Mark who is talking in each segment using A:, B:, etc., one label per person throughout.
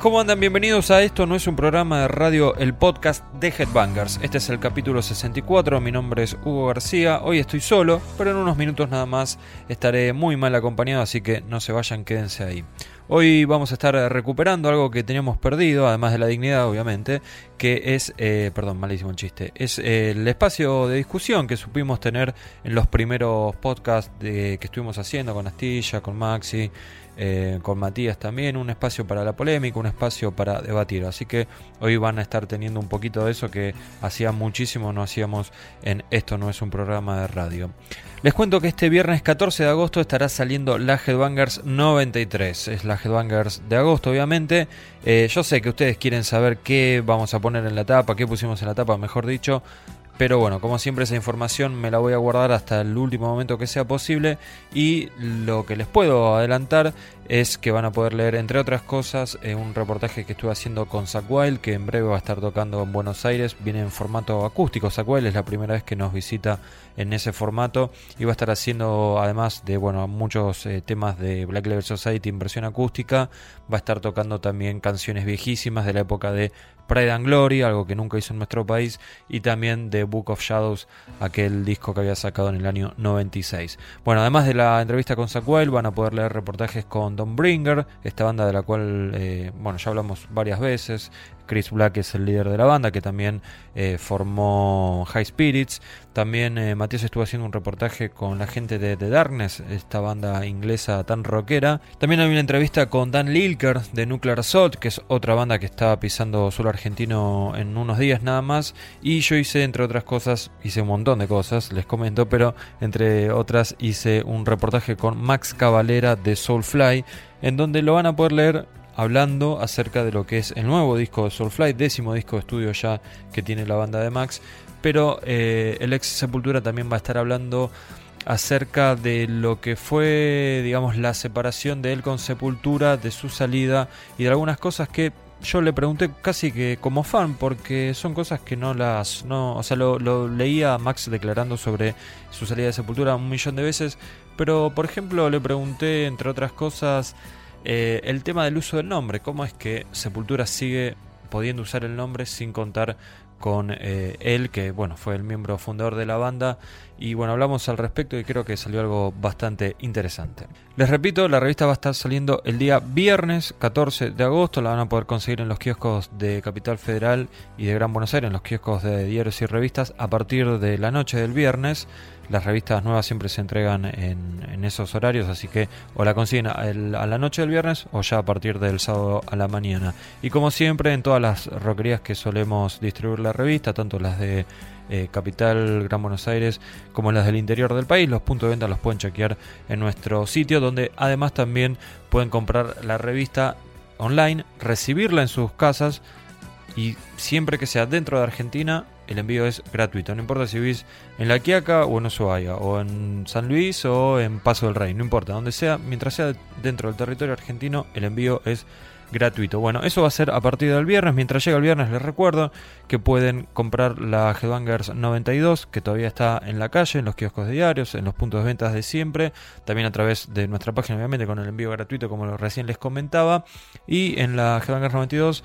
A: ¿cómo andan? Bienvenidos a esto. No es un programa de radio, el podcast de Headbangers. Este es el capítulo 64. Mi nombre es Hugo García. Hoy estoy solo, pero en unos minutos nada más estaré muy mal acompañado, así que no se vayan, quédense ahí. Hoy vamos a estar recuperando algo que teníamos perdido, además de la dignidad, obviamente, que es, eh, perdón, malísimo el chiste, es el espacio de discusión que supimos tener en los primeros podcasts que estuvimos haciendo con Astilla, con Maxi, eh, con Matías también, un espacio para la polémica, un espacio para debatir. Así que hoy van a estar teniendo un poquito de eso que hacía muchísimo no hacíamos en Esto no es un programa de radio. Les cuento que este viernes 14 de agosto estará saliendo la Headbangers 93. Es la Headbangers de agosto, obviamente. Eh, yo sé que ustedes quieren saber qué vamos a poner en la tapa, qué pusimos en la tapa, mejor dicho. Pero bueno, como siempre esa información me la voy a guardar hasta el último momento que sea posible y lo que les puedo adelantar es que van a poder leer, entre otras cosas, eh, un reportaje que estuve haciendo con Zack Wild, que en breve va a estar tocando en Buenos Aires. Viene en formato acústico. Zack Wild es la primera vez que nos visita en ese formato y va a estar haciendo, además de bueno muchos eh, temas de Black Level Society en versión acústica, va a estar tocando también canciones viejísimas de la época de Pride and Glory, algo que nunca hizo en nuestro país, y también de Book of Shadows, aquel disco que había sacado en el año 96. Bueno, además de la entrevista con Wild, van a poder leer reportajes con Don Bringer, esta banda de la cual, eh, bueno, ya hablamos varias veces. Chris Black es el líder de la banda, que también eh, formó High Spirits. También eh, Matías estuvo haciendo un reportaje con la gente de The Darkness, esta banda inglesa tan rockera. También hay una entrevista con Dan Lilker de Nuclear Assault, que es otra banda que está pisando suelo argentino en unos días nada más. Y yo hice, entre otras cosas, hice un montón de cosas, les comento, pero entre otras hice un reportaje con Max Cavalera de Soulfly, en donde lo van a poder leer hablando acerca de lo que es el nuevo disco de Soulfly, décimo disco de estudio ya que tiene la banda de Max, pero eh, el ex Sepultura también va a estar hablando acerca de lo que fue, digamos, la separación de él con Sepultura, de su salida y de algunas cosas que yo le pregunté casi que como fan, porque son cosas que no las. No, o sea, lo, lo leía Max declarando sobre su salida de Sepultura un millón de veces, pero por ejemplo le pregunté, entre otras cosas, eh, el tema del uso del nombre, cómo es que Sepultura sigue pudiendo usar el nombre sin contar con eh, él, que bueno, fue el miembro fundador de la banda. Y bueno, hablamos al respecto y creo que salió algo bastante interesante. Les repito, la revista va a estar saliendo el día viernes 14 de agosto. La van a poder conseguir en los kioscos de Capital Federal y de Gran Buenos Aires, en los kioscos de diarios y revistas, a partir de la noche del viernes. Las revistas nuevas siempre se entregan en, esos horarios, así que o la consiguen a, la noche del viernes o ya a partir del sábado a la mañana. Y como siempre, en todas las roquerías que solemos distribuir la revista, tanto las de eh, Capital, Gran Buenos Aires, como las del interior del país, los puntos de venta los pueden chequear en nuestro sitio, donde además también pueden comprar la revista online, recibirla en sus casas y siempre que sea dentro de Argentina el envío es gratuito. No importa si vivís en La Quiaca o en Ushuaia, o en San Luis o en Paso del Rey, no importa, donde sea, mientras sea dentro del territorio argentino, el envío es gratuito. Bueno, eso va a ser a partir del viernes. Mientras llega el viernes, les recuerdo que pueden comprar la Headbangers 92, que todavía está en la calle, en los kioscos de diarios, en los puntos de ventas de siempre. También a través de nuestra página, obviamente, con el envío gratuito, como recién les comentaba. Y en la Headbangers 92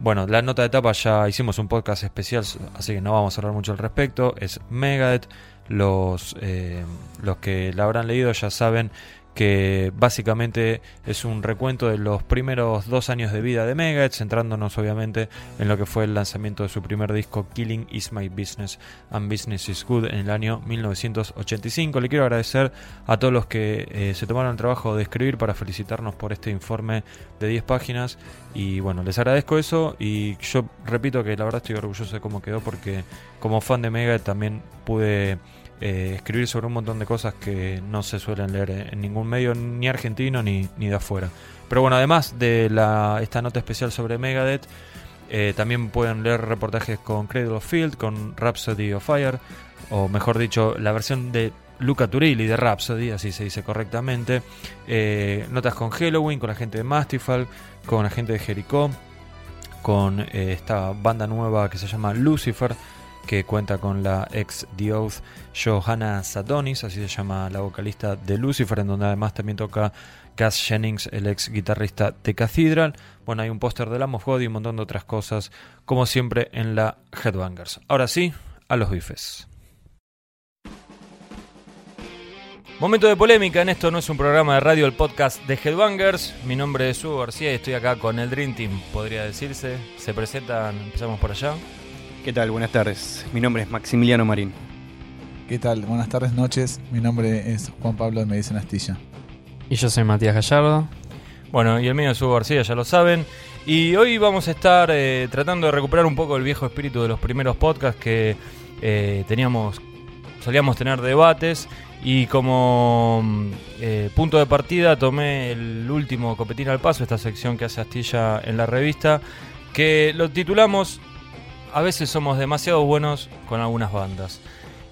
A: bueno, la nota de etapa ya hicimos un podcast especial, así que no vamos a hablar mucho al respecto. Es Megadeth. Los, eh, los que la habrán leído ya saben que básicamente es un recuento de los primeros dos años de vida de Megadeth, centrándonos obviamente en lo que fue el lanzamiento de su primer disco Killing Is My Business and Business Is Good en el año 1985. Le quiero agradecer a todos los que eh, se tomaron el trabajo de escribir para felicitarnos por este informe de 10 páginas y bueno, les agradezco eso y yo repito que la verdad estoy orgulloso de cómo quedó porque como fan de Megadeth también pude eh, escribir sobre un montón de cosas que no se suelen leer en ningún medio, ni argentino ni, ni de afuera. Pero bueno, además de la, esta nota especial sobre Megadeth, eh, también pueden leer reportajes con Cradle of Field, con Rhapsody of Fire, o mejor dicho, la versión de Luca Turilli de Rhapsody, así se dice correctamente. Eh, notas con Halloween, con la gente de Mastifal, con la gente de Jericho, con esta banda nueva que se llama Lucifer que cuenta con la ex The Johanna Sadonis, así se llama la vocalista de Lucifer, en donde además también toca Cass Jennings, el ex guitarrista de Cathedral. Bueno, hay un póster de la God y un montón de otras cosas, como siempre en la Headbangers. Ahora sí, a los bifes. Momento de polémica, en esto no es un programa de radio, el podcast de Headbangers. Mi nombre es Hugo García y estoy acá con el Dream Team, podría decirse. Se presentan, empezamos por allá.
B: ¿Qué tal? Buenas tardes. Mi nombre es Maximiliano Marín.
C: ¿Qué tal? Buenas tardes, noches. Mi nombre es Juan Pablo de Medicina Astilla.
D: Y yo soy Matías Gallardo.
A: Bueno, y el mío es Hugo García, ya lo saben. Y hoy vamos a estar eh, tratando de recuperar un poco el viejo espíritu de los primeros podcasts que eh, teníamos, solíamos tener debates y como mm, eh, punto de partida tomé el último Copetín al Paso, esta sección que hace Astilla en la revista, que lo titulamos A veces somos demasiado buenos con algunas bandas.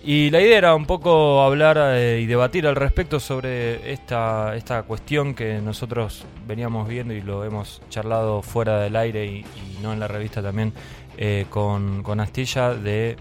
A: Y la idea era un poco hablar eh, y debatir al respecto sobre esta, esta cuestión que nosotros veníamos viendo y lo hemos charlado fuera del aire y, no en la revista también eh, con, con Astilla de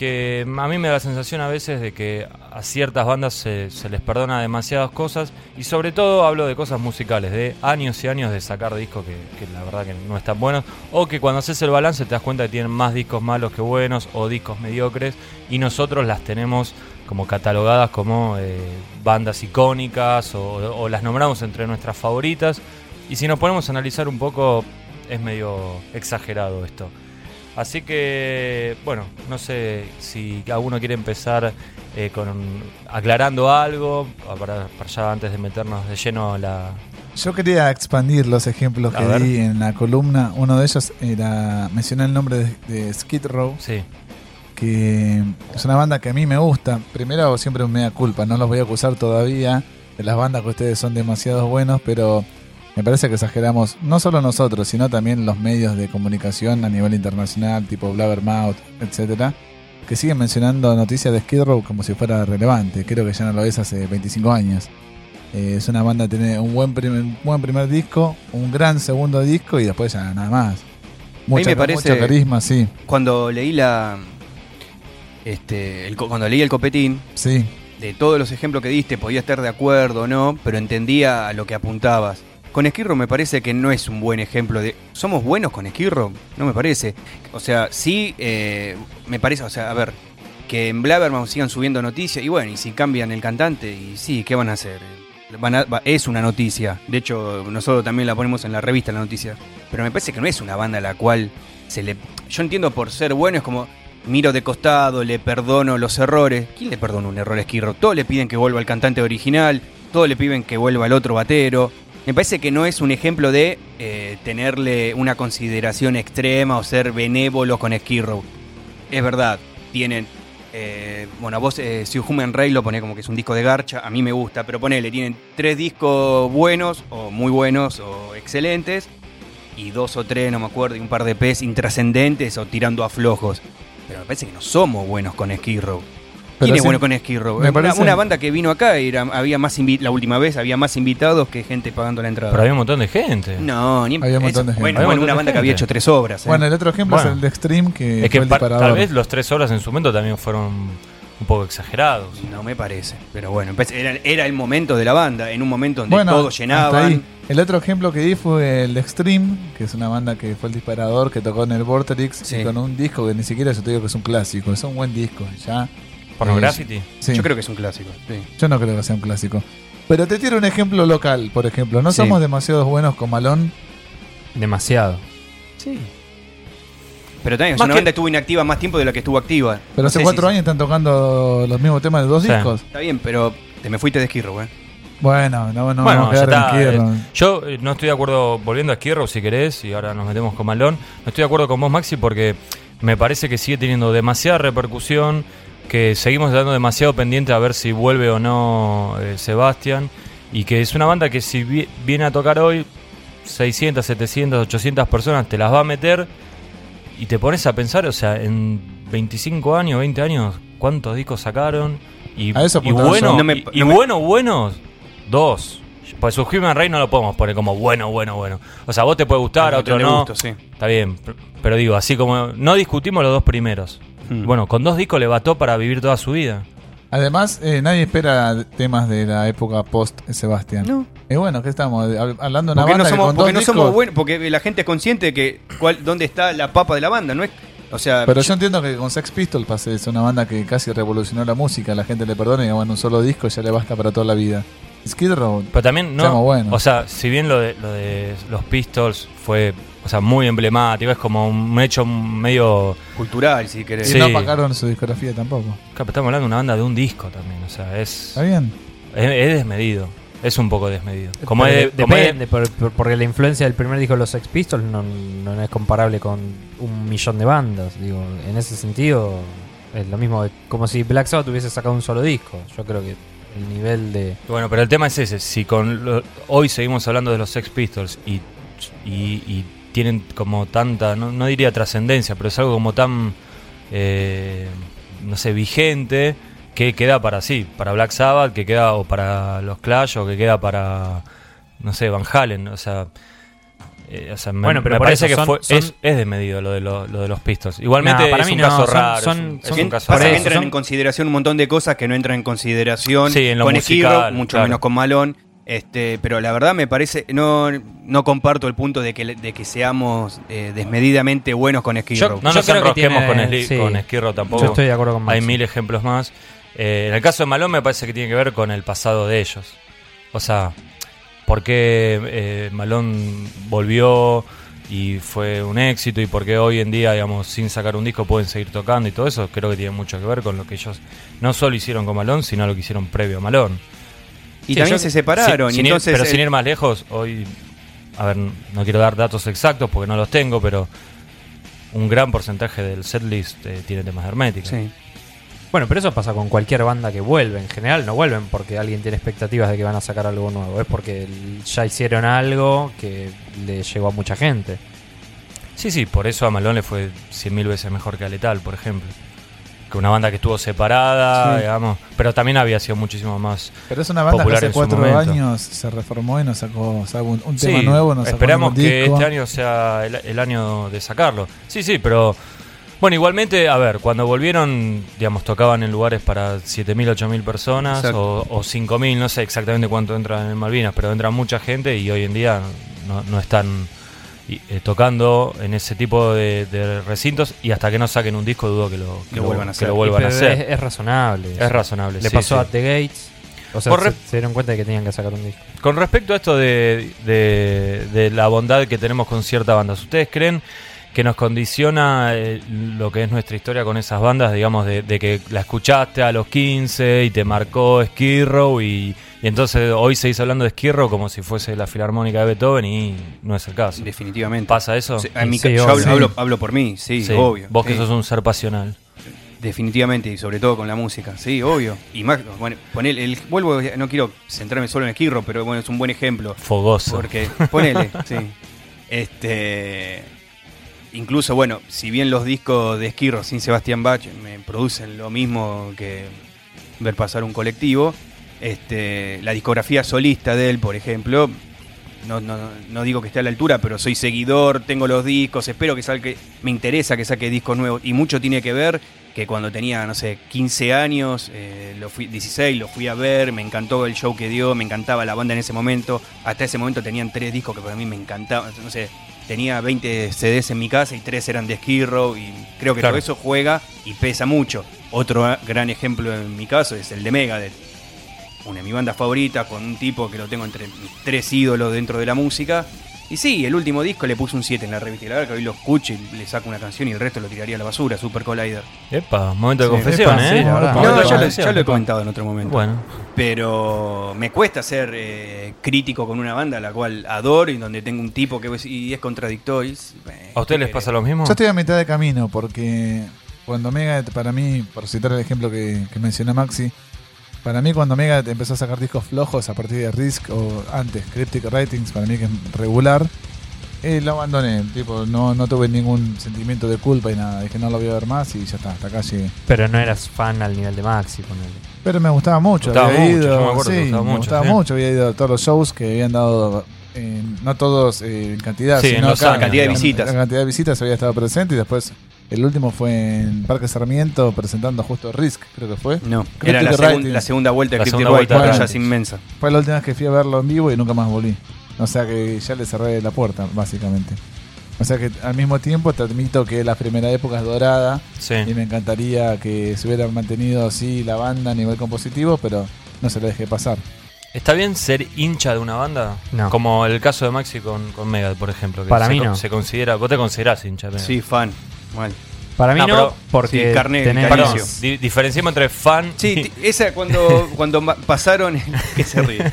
A: que a mí me da la sensación a veces de que a ciertas bandas se, les perdona demasiadas cosas y sobre todo hablo de cosas musicales, de años y años de sacar discos que, que, la verdad que no están buenos o que cuando haces el balance te das cuenta que tienen más discos malos que buenos o discos mediocres y nosotros las tenemos como catalogadas como eh, bandas icónicas o, o las nombramos entre nuestras favoritas y si nos ponemos a analizar un poco es medio exagerado esto. Así que, bueno, no sé si alguno quiere empezar eh, con aclarando algo para, para, ya antes de meternos de lleno la...
C: Yo quería expandir los ejemplos
A: A
C: que
A: ver.
C: di en la columna. Uno de ellos era, mencioné el nombre de, de Skid Row,
A: Sí,
C: que es una banda que a mí me gusta. Primero siempre un mea culpa, no los voy a acusar todavía de las bandas que ustedes son demasiado buenos, pero me parece que exageramos, no solo nosotros, sino también los medios de comunicación a nivel internacional, tipo Blabbermouth, etcétera, que siguen mencionando noticias de Skid Row como si fuera relevante. Creo que ya no lo es hace 25 años. Eh, es una banda que tiene un buen primer, buen primer disco, un gran segundo disco y después ya nada más. Mucha,
B: me parece-
C: mucho carisma, sí,
B: Cuando leí la. Este, el cuando leí el copetín,
C: sí.
B: de todos los ejemplos que diste, podía estar de acuerdo o no, pero entendía a lo que apuntabas. Con Esquirro me parece que no es un buen ejemplo de. ¿Somos buenos con Esquirro? No me parece. O sea, sí, eh, me parece. O sea, a ver, que en Blabbermouth sigan subiendo noticias, y bueno, y si cambian el cantante, y sí, ¿qué van a hacer? Van a- es una noticia. De hecho, nosotros también la ponemos en la revista, la noticia. Pero me parece que no es una banda a la cual se le. Yo entiendo por ser bueno, es como. Miro de costado, le perdono los errores. ¿Quién le perdona un error a Esquirro? Todos le piden que vuelva el cantante original, todos le piden que vuelva el otro batero. Me parece que no es un ejemplo de eh, tenerle una consideración extrema o ser benévolo con Skid Es verdad, tienen. eh, bueno, vos, eh, si Human Ray lo pone como que es un disco de garcha, a mí me gusta, pero ponele, tienen tres discos buenos, o muy buenos, o excelentes, y dos o tres, no me acuerdo, y un par de P's intrascendentes o tirando a flojos. Pero me parece que no somos buenos con Skid Row. ¿Quién es bueno con Skid Row?
C: me
B: Una-
C: parece-
B: Una, banda que vino acá, era, había más invi- la última vez había más invitados que gente pagando la entrada.
A: pero había un montón de gente.
B: No, ni
C: Había un montón de gente.
B: Bueno, bueno, una banda que había hecho tres obras. ¿eh?
C: Bueno, el otro ejemplo
A: Bueno.
C: es el de Extreme, que
A: es que
C: fue el
A: pa-
C: disparador.
A: tal vez los tres horas en su momento también fueron un poco exagerados.
B: no me parece. Pero bueno, empe- era, era el momento de la banda, en un momento donde
C: Bueno,
B: todos
C: hasta
B: llenaban.
C: ahí. El otro ejemplo que di fue el de Extreme, que es una banda que fue el disparador que tocó en el Vorterix
B: Sí.
C: y con un disco que ni siquiera yo te digo que es un clásico, es un buen disco. Ya,
A: Pornography.
C: sí.
B: Yo creo que es un clásico. sí.
C: Yo no creo que sea un clásico. Pero te tiro un ejemplo local, por ejemplo. No
B: Sí.
C: somos demasiado buenos con Malón.
D: Demasiado.
B: Pero también
A: Más
B: una
A: que-
B: banda que estuvo inactiva más tiempo de la que estuvo activa.
C: Pero hace cuatro años están tocando los mismos temas de dos
A: Sí.
C: discos.
B: Está bien, pero te me fuiste de esquirro, ¿eh?
C: Bueno, no, no
A: bueno,
C: vamos a
A: ya
C: quedar
A: está.
C: en
A: eh, yo eh, no estoy de acuerdo, volviendo a Skierro si querés, y ahora nos metemos con Malón, no estoy de acuerdo con vos, Maxi, porque me parece que sigue teniendo demasiada repercusión, que seguimos dando demasiado pendiente a ver si vuelve o no eh, Sebastián, y que es una banda que si vi- viene a tocar hoy, 600, 700, 800 personas te las va a meter, y te pones a pensar, o sea, en 25 años, 20 años, ¿cuántos discos sacaron? Y,
C: A eso
A: y bueno,
B: yo. No me-
A: y, y
B: no me-
A: bueno, buenos, dos. Pues su Human Ray no lo podemos poner como bueno, bueno, bueno. O sea, a vos te puede gustar, a otro no.
B: sí.
A: Está bien, pero digo, así como no discutimos los dos primeros.
B: Hmm.
A: Bueno, con dos discos le bató para vivir toda su vida.
C: Además, eh, nadie espera temas de la época post Sebastián.
B: No.
C: Y bueno, ¿qué estamos? Hab- Hablando de una
B: Porque no
C: banda que con
B: porque
C: dos
B: no somos
C: discos-
B: buenos, porque la gente es consciente de que cuál, dónde está la papa de la banda, ¿no es? O sea,
C: Pero yo entiendo que con Sex Pistols pase, es una banda que casi revolucionó la música, la gente le perdona y bueno, un solo disco ya le basta para toda la vida. Skid Row,
A: Pero también no. O sea, si bien lo de, lo de los Pistols fue o sea, muy emblemático, es como un hecho medio.
B: cultural, si querés.
C: y
A: Sí.
C: no apagaron su discografía tampoco.
A: Claro, Estamos hablando de una banda de un disco también, o sea, es,
C: ¿Está bien?
A: es, es desmedido. Es un poco desmedido. Como
D: Pero
A: es,
D: de-
A: como es-
D: depende, por- por- porque la influencia del primer disco de los Sex Pistols no, no es comparable con un millón de bandas. Digo, en ese sentido es lo mismo, como si Black Sabbath hubiese sacado un solo disco. Yo creo que el nivel de...
A: Bueno, pero el tema es ese. Si con lo- hoy seguimos hablando de los Sex Pistols y, y- y tienen como tanta, no, no diría trascendencia, pero es algo como tan, eh, no sé, vigente, que queda para sí, para Black Sabbath, que queda o para los Clash o que queda para, no sé, Van Halen. O sea, eh, o sea, me,
D: Bueno, pero
A: me parece que
D: son-
A: fue,
D: son-
A: es, es desmedido lo de, lo, lo de los Pistols. Igualmente
D: para
A: es
D: mí
A: un
D: no,
A: caso
D: son-
A: raro.
D: son-
A: es un caso
B: Pasa
A: raro.
B: que entran en consideración un montón de cosas que no entran en consideración
A: Sí, en lo
B: con
A: musical,
B: mucho
A: claro.
B: menos con Malón. Este, pero la verdad me parece, no, no comparto el punto de que, de que seamos eh, desmedidamente buenos con Esquirro.
A: No
D: Yo
A: nos
D: creo que
A: enrosquemos
D: tiene-
A: con, Sli-
D: sí.
A: con Esquirro tampoco.
D: Yo estoy de acuerdo con
A: Hay
D: Maxi.
A: mil ejemplos más. Eh, en el caso de Malón me parece que tiene que ver con el pasado de ellos. O sea, por qué eh, Malón volvió y fue un éxito y por qué hoy en día, digamos, sin sacar un disco pueden seguir tocando y todo eso, creo que tiene mucho que ver con lo que ellos no solo hicieron con Malón, sino lo que hicieron previo a Malón.
B: Y
A: Sí,
B: también
A: yo-
B: se separaron.
A: sin-
B: y
A: ir- pero
B: el-
A: sin ir más lejos, hoy, a ver, no quiero dar datos exactos porque no los tengo, pero un gran porcentaje del setlist eh, tiene temas de hermética.
B: sí.
D: Bueno, pero eso pasa con cualquier banda que vuelve. En general no vuelven porque alguien tiene expectativas de que van a sacar algo nuevo. Es porque ya hicieron algo que le llegó a mucha gente.
A: Sí, sí, por eso a Malone le fue cien mil veces mejor que a Letal, por ejemplo. Que una banda que estuvo separada,
C: Sí.
A: digamos. Pero también había sido muchísimo más.
C: Pero es una banda que hace cuatro años se reformó y nos sacó, sacó un, un tema
A: Sí,
C: nuevo. Nos
A: esperamos que
C: disco.
A: este año sea el, el año de sacarlo. Sí, sí, pero. Bueno, igualmente, a ver, cuando volvieron, digamos, tocaban en lugares para 7.000, 8.000 personas
B: Exacto.
A: o, o 5.000, no sé exactamente cuánto entran en Malvinas, pero entra mucha gente y hoy en día no, no están y, eh, tocando en ese tipo de, de recintos y hasta que no saquen un disco dudo que lo, que
B: Lo vuelvan a
A: que
B: hacer.
A: lo vuelvan a
D: Pero
A: hacer.
D: Es, es razonable.
A: Es razonable.
D: Le
A: sí,
D: pasó
A: sí.
D: a The Gates. O sea, se, dieron cuenta de que tenían que sacar un disco.
A: Con respecto a esto de, de- de la bondad que tenemos con ciertas bandas, ¿ustedes creen que nos condiciona eh, lo que es nuestra historia con esas bandas? Digamos, de, de que la escuchaste a los 15 y te marcó Skid Row y, y entonces hoy seguís hablando de Row como si fuese la filarmónica de Beethoven y no es el caso.
B: Definitivamente.
A: ¿Pasa eso?
B: Sí, en mi
D: Sí,
B: yo hablo, hablo- hablo por mí, sí, obvio.
A: Vos que sos un ser pasional.
B: Definitivamente, y sobre todo con la música, sí, obvio. Y más, bueno, ponele, el, vuelvo, no quiero centrarme solo en Esquirro, pero bueno, es un buen ejemplo.
A: Fogoso.
B: Porque, ponele, sí. Este. Incluso, bueno, si bien los discos de Esquirro sin Sebastián Bach me producen lo mismo que ver pasar un colectivo, este, la discografía solista de él, por ejemplo, no, no, no digo que esté a la altura, pero soy seguidor, tengo los discos, espero que salga, me interesa que saque discos nuevos. Y mucho tiene que ver que cuando tenía, no sé, 15 años, eh, lo fui, 16, lo fui a ver, me encantó el show que dio, me encantaba la banda en ese momento. Hasta ese momento tenían tres discos que para mí me encantaban, no sé, tenía 20 CDs en mi casa y tres eran de Skirro y creo que
A: Claro.
B: todo eso juega y pesa mucho. Otro gran ejemplo en mi caso es el de Megadeth una de mis bandas favoritas, con un tipo que lo tengo entre mis tres ídolos dentro de la música. Y sí, el último disco le puse un 7 en la revista. Y la verdad que hoy lo escucho y le saco una canción y el resto lo tiraría a la basura, Super Collider.
A: Epa, momento de
B: Sí,
A: confesión,
D: epa,
A: ¿eh?
D: sí,
B: No, ya lo,
A: confesión.
B: ya lo he comentado en otro momento.
A: Bueno,
B: Pero me cuesta ser eh, crítico con una banda a la cual adoro y donde tengo un tipo que y es contradictorio. Eh,
A: ¿a ustedes les
B: ¿qué
A: pasa lo mismo?
C: Yo estoy a mitad de camino porque cuando Megadeth, para mí, por citar el ejemplo que, que mencionó Maxi, para mí cuando Megadeth empezó a sacar discos flojos a partir de Risk o antes Cryptic Writings, para mí que es regular, eh, lo abandoné. Tipo, no, no tuve ningún sentimiento de culpa y nada. Dije, no lo voy a ver más y ya está, hasta acá llegué.
D: Pero no eras fan al nivel de Maxi, ponele.
C: Pero me gustaba mucho,
A: Gustaba
C: había
A: mucho,
C: ido,
A: yo me acuerdo
C: sí,
A: gustaba
C: me
A: mucho,
C: gustaba
A: sí.
C: mucho, había ido a todos los shows que habían dado, eh, no todos eh, en cantidad,
A: Sí, en los
C: acá,
B: cantidad de
C: en-
B: visitas.
C: La cantidad de visitas había estado presente y después El último fue en Parque Sarmiento presentando justo Risk, creo que fue.
B: No,
C: Creo
B: era
C: que
B: la,
C: Wright
B: segun- la segunda vuelta de
A: La
B: Cryptic
A: vuelta
C: de
B: ya
C: Wright.
B: es inmensa.
C: Fue la última vez que fui a verlo en vivo y nunca más volví. O sea que ya le cerré la puerta, básicamente. O sea que al mismo tiempo te admito que la primera época es dorada
A: Sí.
C: y me encantaría que se hubiera mantenido así la banda a nivel compositivo, pero no se la dejé pasar.
A: ¿Está bien ser hincha de una banda?
D: No.
A: Como el caso de Maxi con, con Megadeth, por ejemplo. Que
D: Para
A: se
D: mí no.
A: Se considera, vos te considerás hincha de Megadeth.
B: Sí, fan. Mal.
D: Para mí
A: No,
D: no, porque
B: sí, carne
D: tenés-
A: Perdón,
B: vitalicio.
A: di- diferenciemos entre fan
B: Sí,
A: y...
B: esa cuando, cuando ma- pasaron. que se ríe?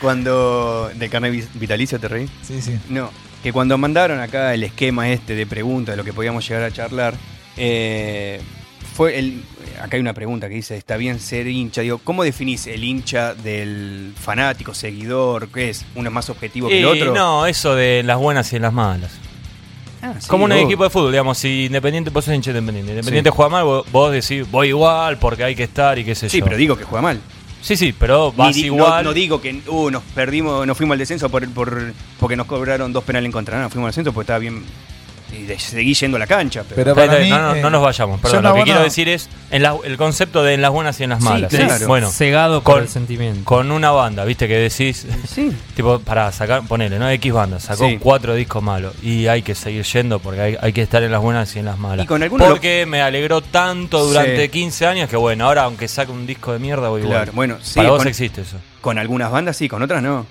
B: Cuando. ¿De carne vi- vitalicio te reí?
C: Sí, sí.
B: No, que cuando mandaron acá el esquema este de preguntas de lo que podíamos llegar a charlar, eh, fue el. Acá hay una pregunta que dice: ¿está bien ser hincha? Digo, ¿cómo definís el hincha del fanático, seguidor? ¿Qué es? ¿Uno es más objetivo que el
A: Y
B: otro?
A: no, eso de las buenas y las malas.
B: Ah, sí,
A: Como un
B: obvio.
A: equipo de fútbol, digamos, si Independiente, vos sos hincha de Independiente, Independiente
B: Sí.
A: juega mal, vos, vos decís, voy igual porque hay que estar y qué sé
B: Sí,
A: yo.
B: pero digo que juega mal.
A: Sí, sí, pero vas
B: Ni
A: igual.
B: No, no digo que uh, nos perdimos, nos fuimos al descenso por, por, porque nos cobraron dos penales en contra. No, fuimos al descenso porque estaba bien. Y de- seguí yendo a la cancha. Pero,
C: Pero
A: Está bien,
C: para
A: está
C: mí,
A: bien, no, no,
C: eh,
A: no nos vayamos, perdón. Lo que
C: bueno,
A: quiero decir es en la- el concepto de en las buenas y en las malas.
B: claro.
A: Bueno,
D: cegado por
A: con-
D: el sentimiento.
A: con una banda, viste, que decís,
B: sí.
A: tipo, para sacar, ponele, ¿no? X banda, sacó
B: Sí.
A: cuatro discos malos y hay que seguir yendo porque hay, hay que estar en las buenas y en las malas.
B: Y con
A: porque me alegró tanto durante
B: Sí.
A: 15 años que bueno, ahora aunque saque un disco de mierda voy igual.
B: Claro, bueno, sí,
A: Para vos
B: con-
A: existe eso.
B: Con algunas bandas sí, con otras no.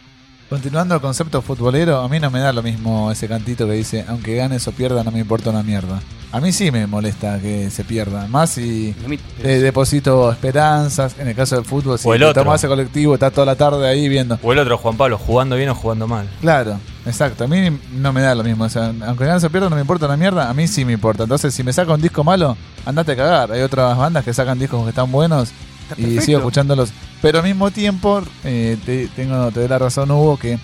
C: Continuando el concepto futbolero, a mí no me da lo mismo ese cantito que dice, aunque ganes o pierda, no me importa una mierda. A mí sí me molesta que se pierda, más si eh, deposito esperanzas, en el caso del fútbol, si
A: O el
C: te
A: otro.
C: tomas ese colectivo, está toda la tarde ahí viendo.
A: O el otro, Juan Pablo, jugando bien o jugando mal.
C: Claro, exacto, a mí no me da lo mismo, o sea, aunque ganes o pierda, no me importa una mierda, a mí sí me importa. Entonces, si me saca un disco malo, andate a cagar. Hay otras bandas que sacan discos que están buenos y sigo escuchándolos. Pero al mismo tiempo, eh, te, tengo, te doy la razón, Hugo, que,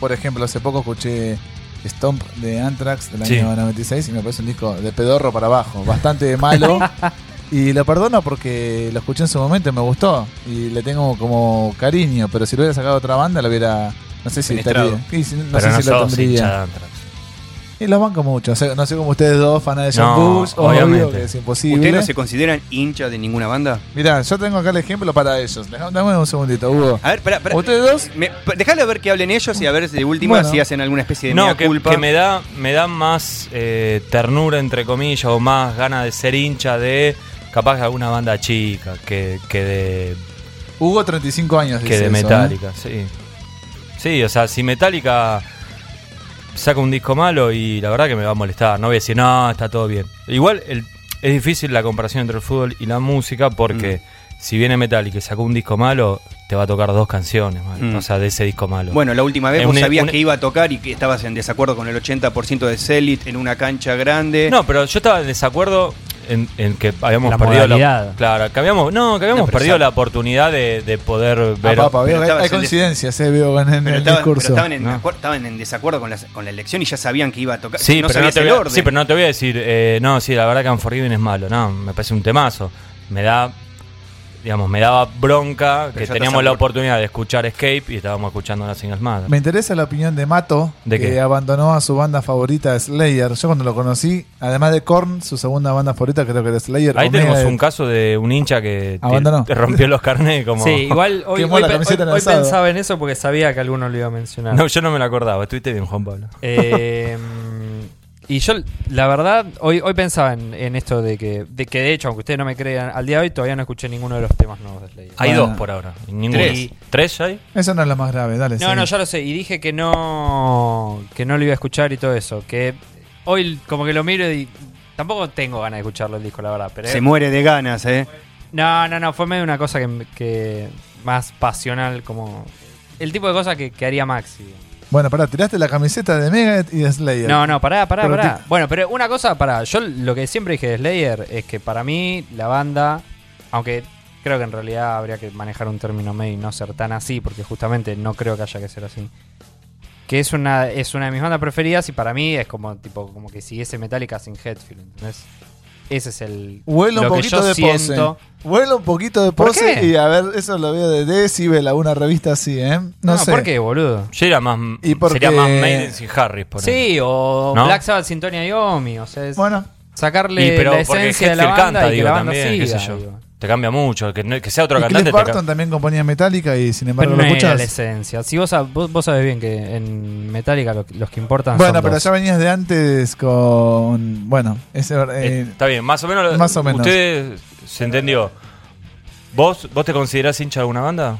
C: por ejemplo, hace poco escuché Stomp de Anthrax del
A: Sí.
C: año 96 y me parece un disco de pedorro para abajo, bastante malo. y lo perdono porque lo escuché en su momento y me gustó. Y le tengo como cariño, pero si lo hubiera sacado otra banda, lo hubiera... No sé si
B: Penetrado.
C: estaría. no
A: pero
C: sé
A: no
C: si lo tendría. Y los banco mucho. O sea, no sé como ustedes dos, fanas de
A: No,
C: John Bush, obvio
A: obviamente.
C: que es imposible.
B: ¿Ustedes no se consideran hincha de ninguna banda?
C: Mirá, yo tengo acá el ejemplo para ellos. Dame un segundito, Hugo.
B: A ver, pará, pará.
C: ¿Ustedes dos?
B: Me, pa- dejale ver que hablen ellos y a ver de última
C: Bueno.
B: si hacen alguna especie de
A: No,
B: mea
A: que,
B: culpa.
A: que me da me da más eh, ternura, entre comillas, o más ganas de ser hincha de capaz de alguna banda chica que, que de,
C: Hugo, 35 años.
A: que
C: dice
A: de
C: eso, ¿eh?
A: Metallica, sí. Sí, o sea, si Metallica saca un disco malo y la verdad que me va a molestar, no voy a decir, no, está todo bien. Igual el- es difícil la comparación entre el fútbol y la música porque si viene Metallica y sacó un disco malo, te va a tocar dos canciones,
B: Mm.
A: o sea, de ese disco malo.
B: Bueno, la última vez
A: Es
B: vos
A: un-
B: sabías
A: un-
B: que iba a tocar y que estabas en desacuerdo con el 80% de Celit en una cancha grande.
A: No, pero yo estaba en desacuerdo en, en que habíamos
D: La
A: perdido
D: modalidad.
A: la claro, que habíamos no, que habíamos
B: No,
A: perdido
B: sabe-
A: la oportunidad de, de poder
C: Ah,
A: ver
C: papá, veo hay, hay coincidencias, eh, veo en, en
B: pero,
C: el discurso.
B: estaban en,
A: No.
B: estaban en desacuerdo con la, con la elección y ya sabían que iba a tocar.
A: Sí,
B: no
A: pero no te
B: el
A: voy a,
B: orden.
A: sí, pero no te voy a decir, eh, no, sí, la verdad que Unforgiven es malo, no, me parece un temazo. Me da, digamos, me daba bronca
B: Pero
A: que teníamos la oportunidad de escuchar Escape y estábamos escuchando las Singles Mother.
C: Me interesa la opinión de Mato,
A: ¿De
C: que
A: qué?
C: abandonó a su banda favorita, Slayer. Yo cuando lo conocí, además de Korn, su segunda banda favorita creo que era Slayer.
A: Ahí tenemos un caso de un hincha que te-
C: Abandonó.
A: te rompió los carnés como...
D: Sí, igual hoy, pe- pensaba en eso porque sabía que alguno lo iba a mencionar.
A: No, yo no me lo acordaba, estuviste bien, Juan Pablo.
D: Eh, y yo, la verdad, hoy, hoy pensaba en, en esto de que, de que, de hecho, aunque ustedes no me crean, al día de hoy todavía no escuché ninguno de los temas nuevos de Slayer.
A: Hay dos por ahora. Ninguno.
B: Tres.
A: ¿Tres hay?
C: Eso no es lo más grave, dale.
D: No, no, ya lo sé. Y dije que no, que no lo iba a escuchar y todo eso. Que hoy como que lo miro y tampoco tengo ganas de escucharlo el disco, la verdad. Pero
B: Se muere de ganas, ¿eh?
D: no, no, no, fue medio una cosa que, que más pasional, como el tipo de cosa que, que haría Maxi.
C: Bueno, pará, tiraste la camiseta de Megadeth y de Slayer.
D: No, no, pará, pará,
C: Pero
D: pará. Bueno, pero una cosa, pará. Yo lo que siempre dije de Slayer es que para mí la banda, aunque creo que en realidad habría que manejar un término medio y no ser tan así, porque justamente no creo que haya que ser así. Que es una, es una de mis bandas preferidas y para mí es como tipo como que siguiese Metallica sin Headfield, ¿entendés? Ese es el
C: Huele un poquito de
D: siento.
C: pose. Huele un poquito de
D: ¿Por
C: pose
D: qué?
C: y a ver, eso lo veo de Decibel, alguna revista así, ¿eh? No,
D: No,
C: sé.
D: ¿por qué, boludo?
A: Yo era más.
C: Y porque-
A: Sería más Maiden sin Harris, por
D: Sí, o
A: ¿No?
D: Black Sabbath, Sintonia y Omi, o sea, es-
C: Bueno,
D: sacarle
A: Y pero
D: la esencia de la banda
A: canta,
D: y que
A: digo,
D: la banda
A: también, qué
D: siga.
A: sé yo.
D: digo.
A: Te cambia mucho. Que, no- que sea otro
C: Y
A: cantante.
C: Cliff
A: te ca-
C: Barton también componía Metallica y sin
D: Pero
C: embargo
D: no
C: lo
D: era la
C: escuchas.
D: esencia. Si vos, sab- vos, vos sabés bien que en Metallica lo- los que importan
C: Bueno,
D: son
C: pero
D: dos.
C: ya venías de antes con. Bueno, ese.
A: Eh,
C: eh,
A: está bien, más o menos.
C: más o menos.
A: Usted se entendió. ¿Vos, ¿Vos te considerás hincha de alguna banda?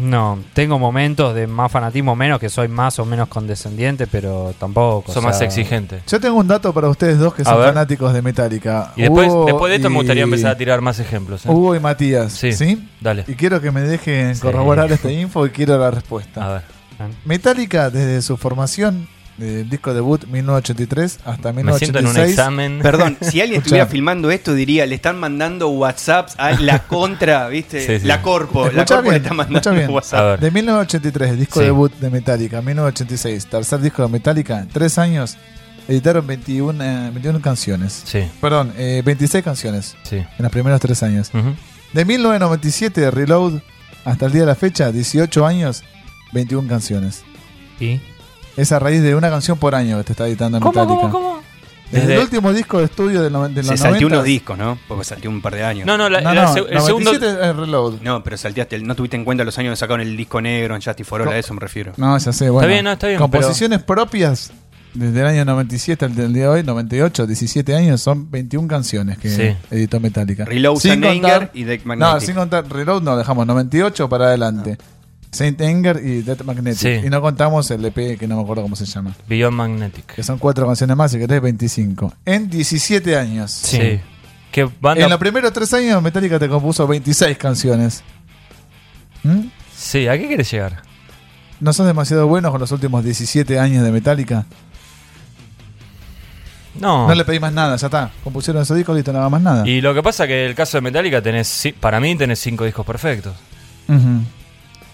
D: No, tengo momentos de más fanatismo menos, que soy más o menos condescendiente, pero tampoco.
A: Sos
D: o
A: más
D: sea,
A: exigente.
C: Yo tengo un dato para ustedes dos que
A: A
C: son
A: ver.
C: fanáticos de Metallica.
A: Y después,
C: Hugo
A: después de esto me gustaría empezar a tirar más ejemplos. ¿eh?
C: Hugo y Matías.
A: Sí.
C: Sí.
A: Dale.
C: Y quiero que me dejen
A: Sí.
C: corroborar esta info y quiero la respuesta.
A: A ver.
C: Metallica, desde su formación, del disco debut 1983 hasta
A: Me siento en un
C: 1986.
A: examen.
B: Perdón, si alguien estuviera filmando esto, diría, le están mandando WhatsApps a la contra, ¿viste?
A: Sí, sí.
B: La Corpo. La Corpo le
C: bien,
B: está mandando
C: bien.
B: WhatsApp.
C: De 1983, disco
A: Sí.
C: debut de Metallica. 1986, tercer disco de Metallica. Tres años, editaron 21, eh, 21 canciones.
A: Sí,
C: Perdón, eh, 26 canciones
A: sí.
C: en los primeros tres años. De 1997, Reload, hasta el día de la fecha, 18 años, 21 canciones.
D: ¿Y?
C: Es a raíz de una canción por año que te está editando
D: ¿Cómo,
C: Metallica.
D: cómo, cómo?
C: Desde,
A: Desde-
C: el último disco de estudio del noven- de los
B: Se salteó
C: 90.
B: unos discos, ¿no? Porque salteó un par de años.
A: No, no, la-
C: No,
A: la
C: no,
A: el segundo.
C: 97 es Reload.
B: No, pero salteaste, el- no tuviste en cuenta los años que sacaron el disco negro en Justice for All, a eso me refiero.
C: No, ya sé, bueno.
A: bien, no, está bien,
C: Composiciones propias desde el año 97 al del día de hoy, 98, 17 años, son 21 canciones que
A: Sí.
C: editó Metallica.
B: Reload,
C: Sin contar-
B: Anger y Deck
C: No,
B: Magnetic.
C: sin contar Reload, no, dejamos 98 para adelante. Saint Anger y Death Magnetic.
A: Sí.
C: Y no contamos el EP que no me acuerdo cómo se llama.
A: Beyond Magnetic.
C: Que son cuatro canciones más, si querés 25. En 17 años.
A: Sí.
C: En los primeros tres años Metallica te compuso 26 canciones. ¿Mm?
A: Sí, ¿a qué quieres llegar?
C: ¿No sos demasiado bueno con los últimos 17 años de Metallica?
A: No.
C: No le pedí más nada, ya está. Compusieron esos discos, listo, no haga más nada.
A: Y lo que pasa que el caso de Metallica tenés, para mí tenés cinco discos perfectos.
C: Ujú.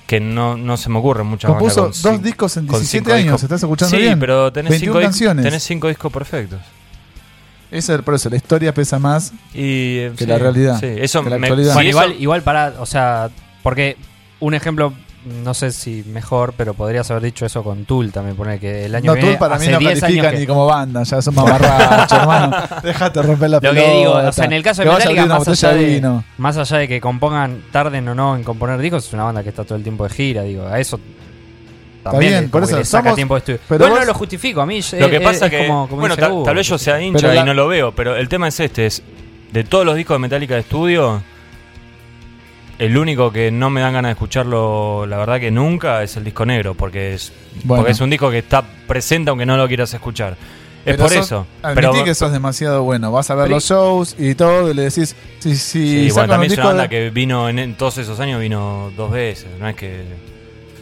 A: Que no, no se me ocurren muchas bandas
C: Compuso
A: con
C: dos discos en
A: con
C: 17
A: cinco
C: años,
A: discos.
C: ¿estás escuchando
A: sí,
C: bien?
A: pero tenés
C: 21
A: cinco,
C: canciones.
A: tenés cinco discos perfectos.
C: Eso es por eso, la historia pesa más.
A: Y, eh,
C: Que
A: sí,
C: la realidad,
A: Sí, eso
C: que la
A: me-
C: actualidad.
D: Bueno, igual, igual para, o sea, porque un ejemplo, no sé si mejor, pero podrías haber dicho eso con Tool también, poner que el año
C: No,
D: que viene,
C: para mí no
D: 10
C: califica
D: años que-
C: ni como banda, ya son mamarrachos, hermano. Déjate romper la
D: Lo
C: pelota.
D: que digo, o sea, en el caso de Metallica, más allá,
C: de
D: de,
C: vino.
D: más allá de que compongan, tarden o no en componer discos, es una banda que está todo el tiempo de gira, digo, a eso también
C: bien,
D: es
C: por eso
D: saca
C: somos-
D: tiempo de estudio.
C: pero
D: Bueno,
C: vos-
D: no lo justifico, a mí
A: Lo que pasa
D: es
A: que,
D: como, como
A: bueno, tal, vez yo sea hincha
C: Pero
A: y
C: la-
A: no lo veo, pero el tema es este, es de todos los discos de Metallica de estudio, el único que no me dan ganas de escucharlo, la verdad que nunca, es el disco negro, porque es,
C: Bueno.
A: porque es un disco que está presente aunque no lo quieras escuchar. Es
C: Pero
A: por
C: sos-
A: eso.
C: Admití
A: Pero,
C: que sos demasiado bueno. Vas a ver los shows y todo y le decís, si
A: sí, bueno,
C: sacan un
A: también es una banda
C: de-
A: que vino en, en todos esos años, vino dos veces, no es que...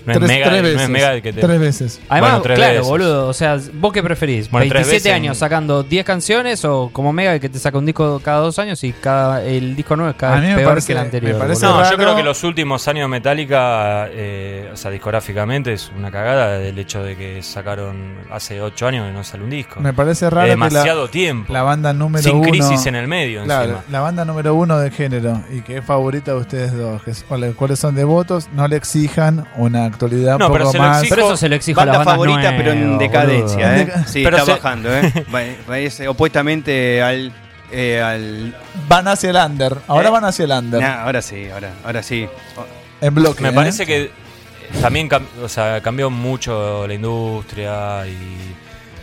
A: No
C: tres,
A: es mega,
C: tres
A: no
C: veces.
A: es mega que te...
C: Tres veces.
D: Además,
A: Bueno, tres
D: claro,
A: veces.
D: boludo, o sea, ¿vos qué preferís?
A: Bueno, tres
D: ¿27
A: veces
D: años
A: en-
D: sacando 10 canciones o como Mega el que te saca un disco cada dos años y cada el disco nuevo es cada peor
C: parece-
D: que el anterior?
C: me parece?
A: No,
C: raro.
A: yo creo que los últimos años Metallica, eh, o sea, discográficamente es una cagada del hecho de que sacaron hace 8 años que no sale un disco.
C: Me parece raro
A: demasiado
C: la,
A: tiempo.
C: la banda número
A: Sin
C: uno...
A: crisis en el medio,
C: Claro,
A: encima.
C: la banda número uno de género y que es favorita de ustedes dos, que es- cuáles, cuáles son devotos, no le exijan una actualidad
A: No, pero
C: poco
A: se lo
C: más.
A: exijo-
D: Pero eso se lo exijo a la
B: Banda
D: banda
B: favorita, pero en decadencia, ¿eh? Sí,
A: Pero
B: está
A: se-
B: bajando, ¿eh? Ese- opuestamente al. eh, al
C: Van hacia el under. Ahora
B: ¿Eh?
C: van hacia el under.
B: Nah, ahora sí, ahora, ahora sí.
C: En bloque.
A: Me
C: ¿eh?
A: parece que también cam- o sea, cambió mucho la industria y...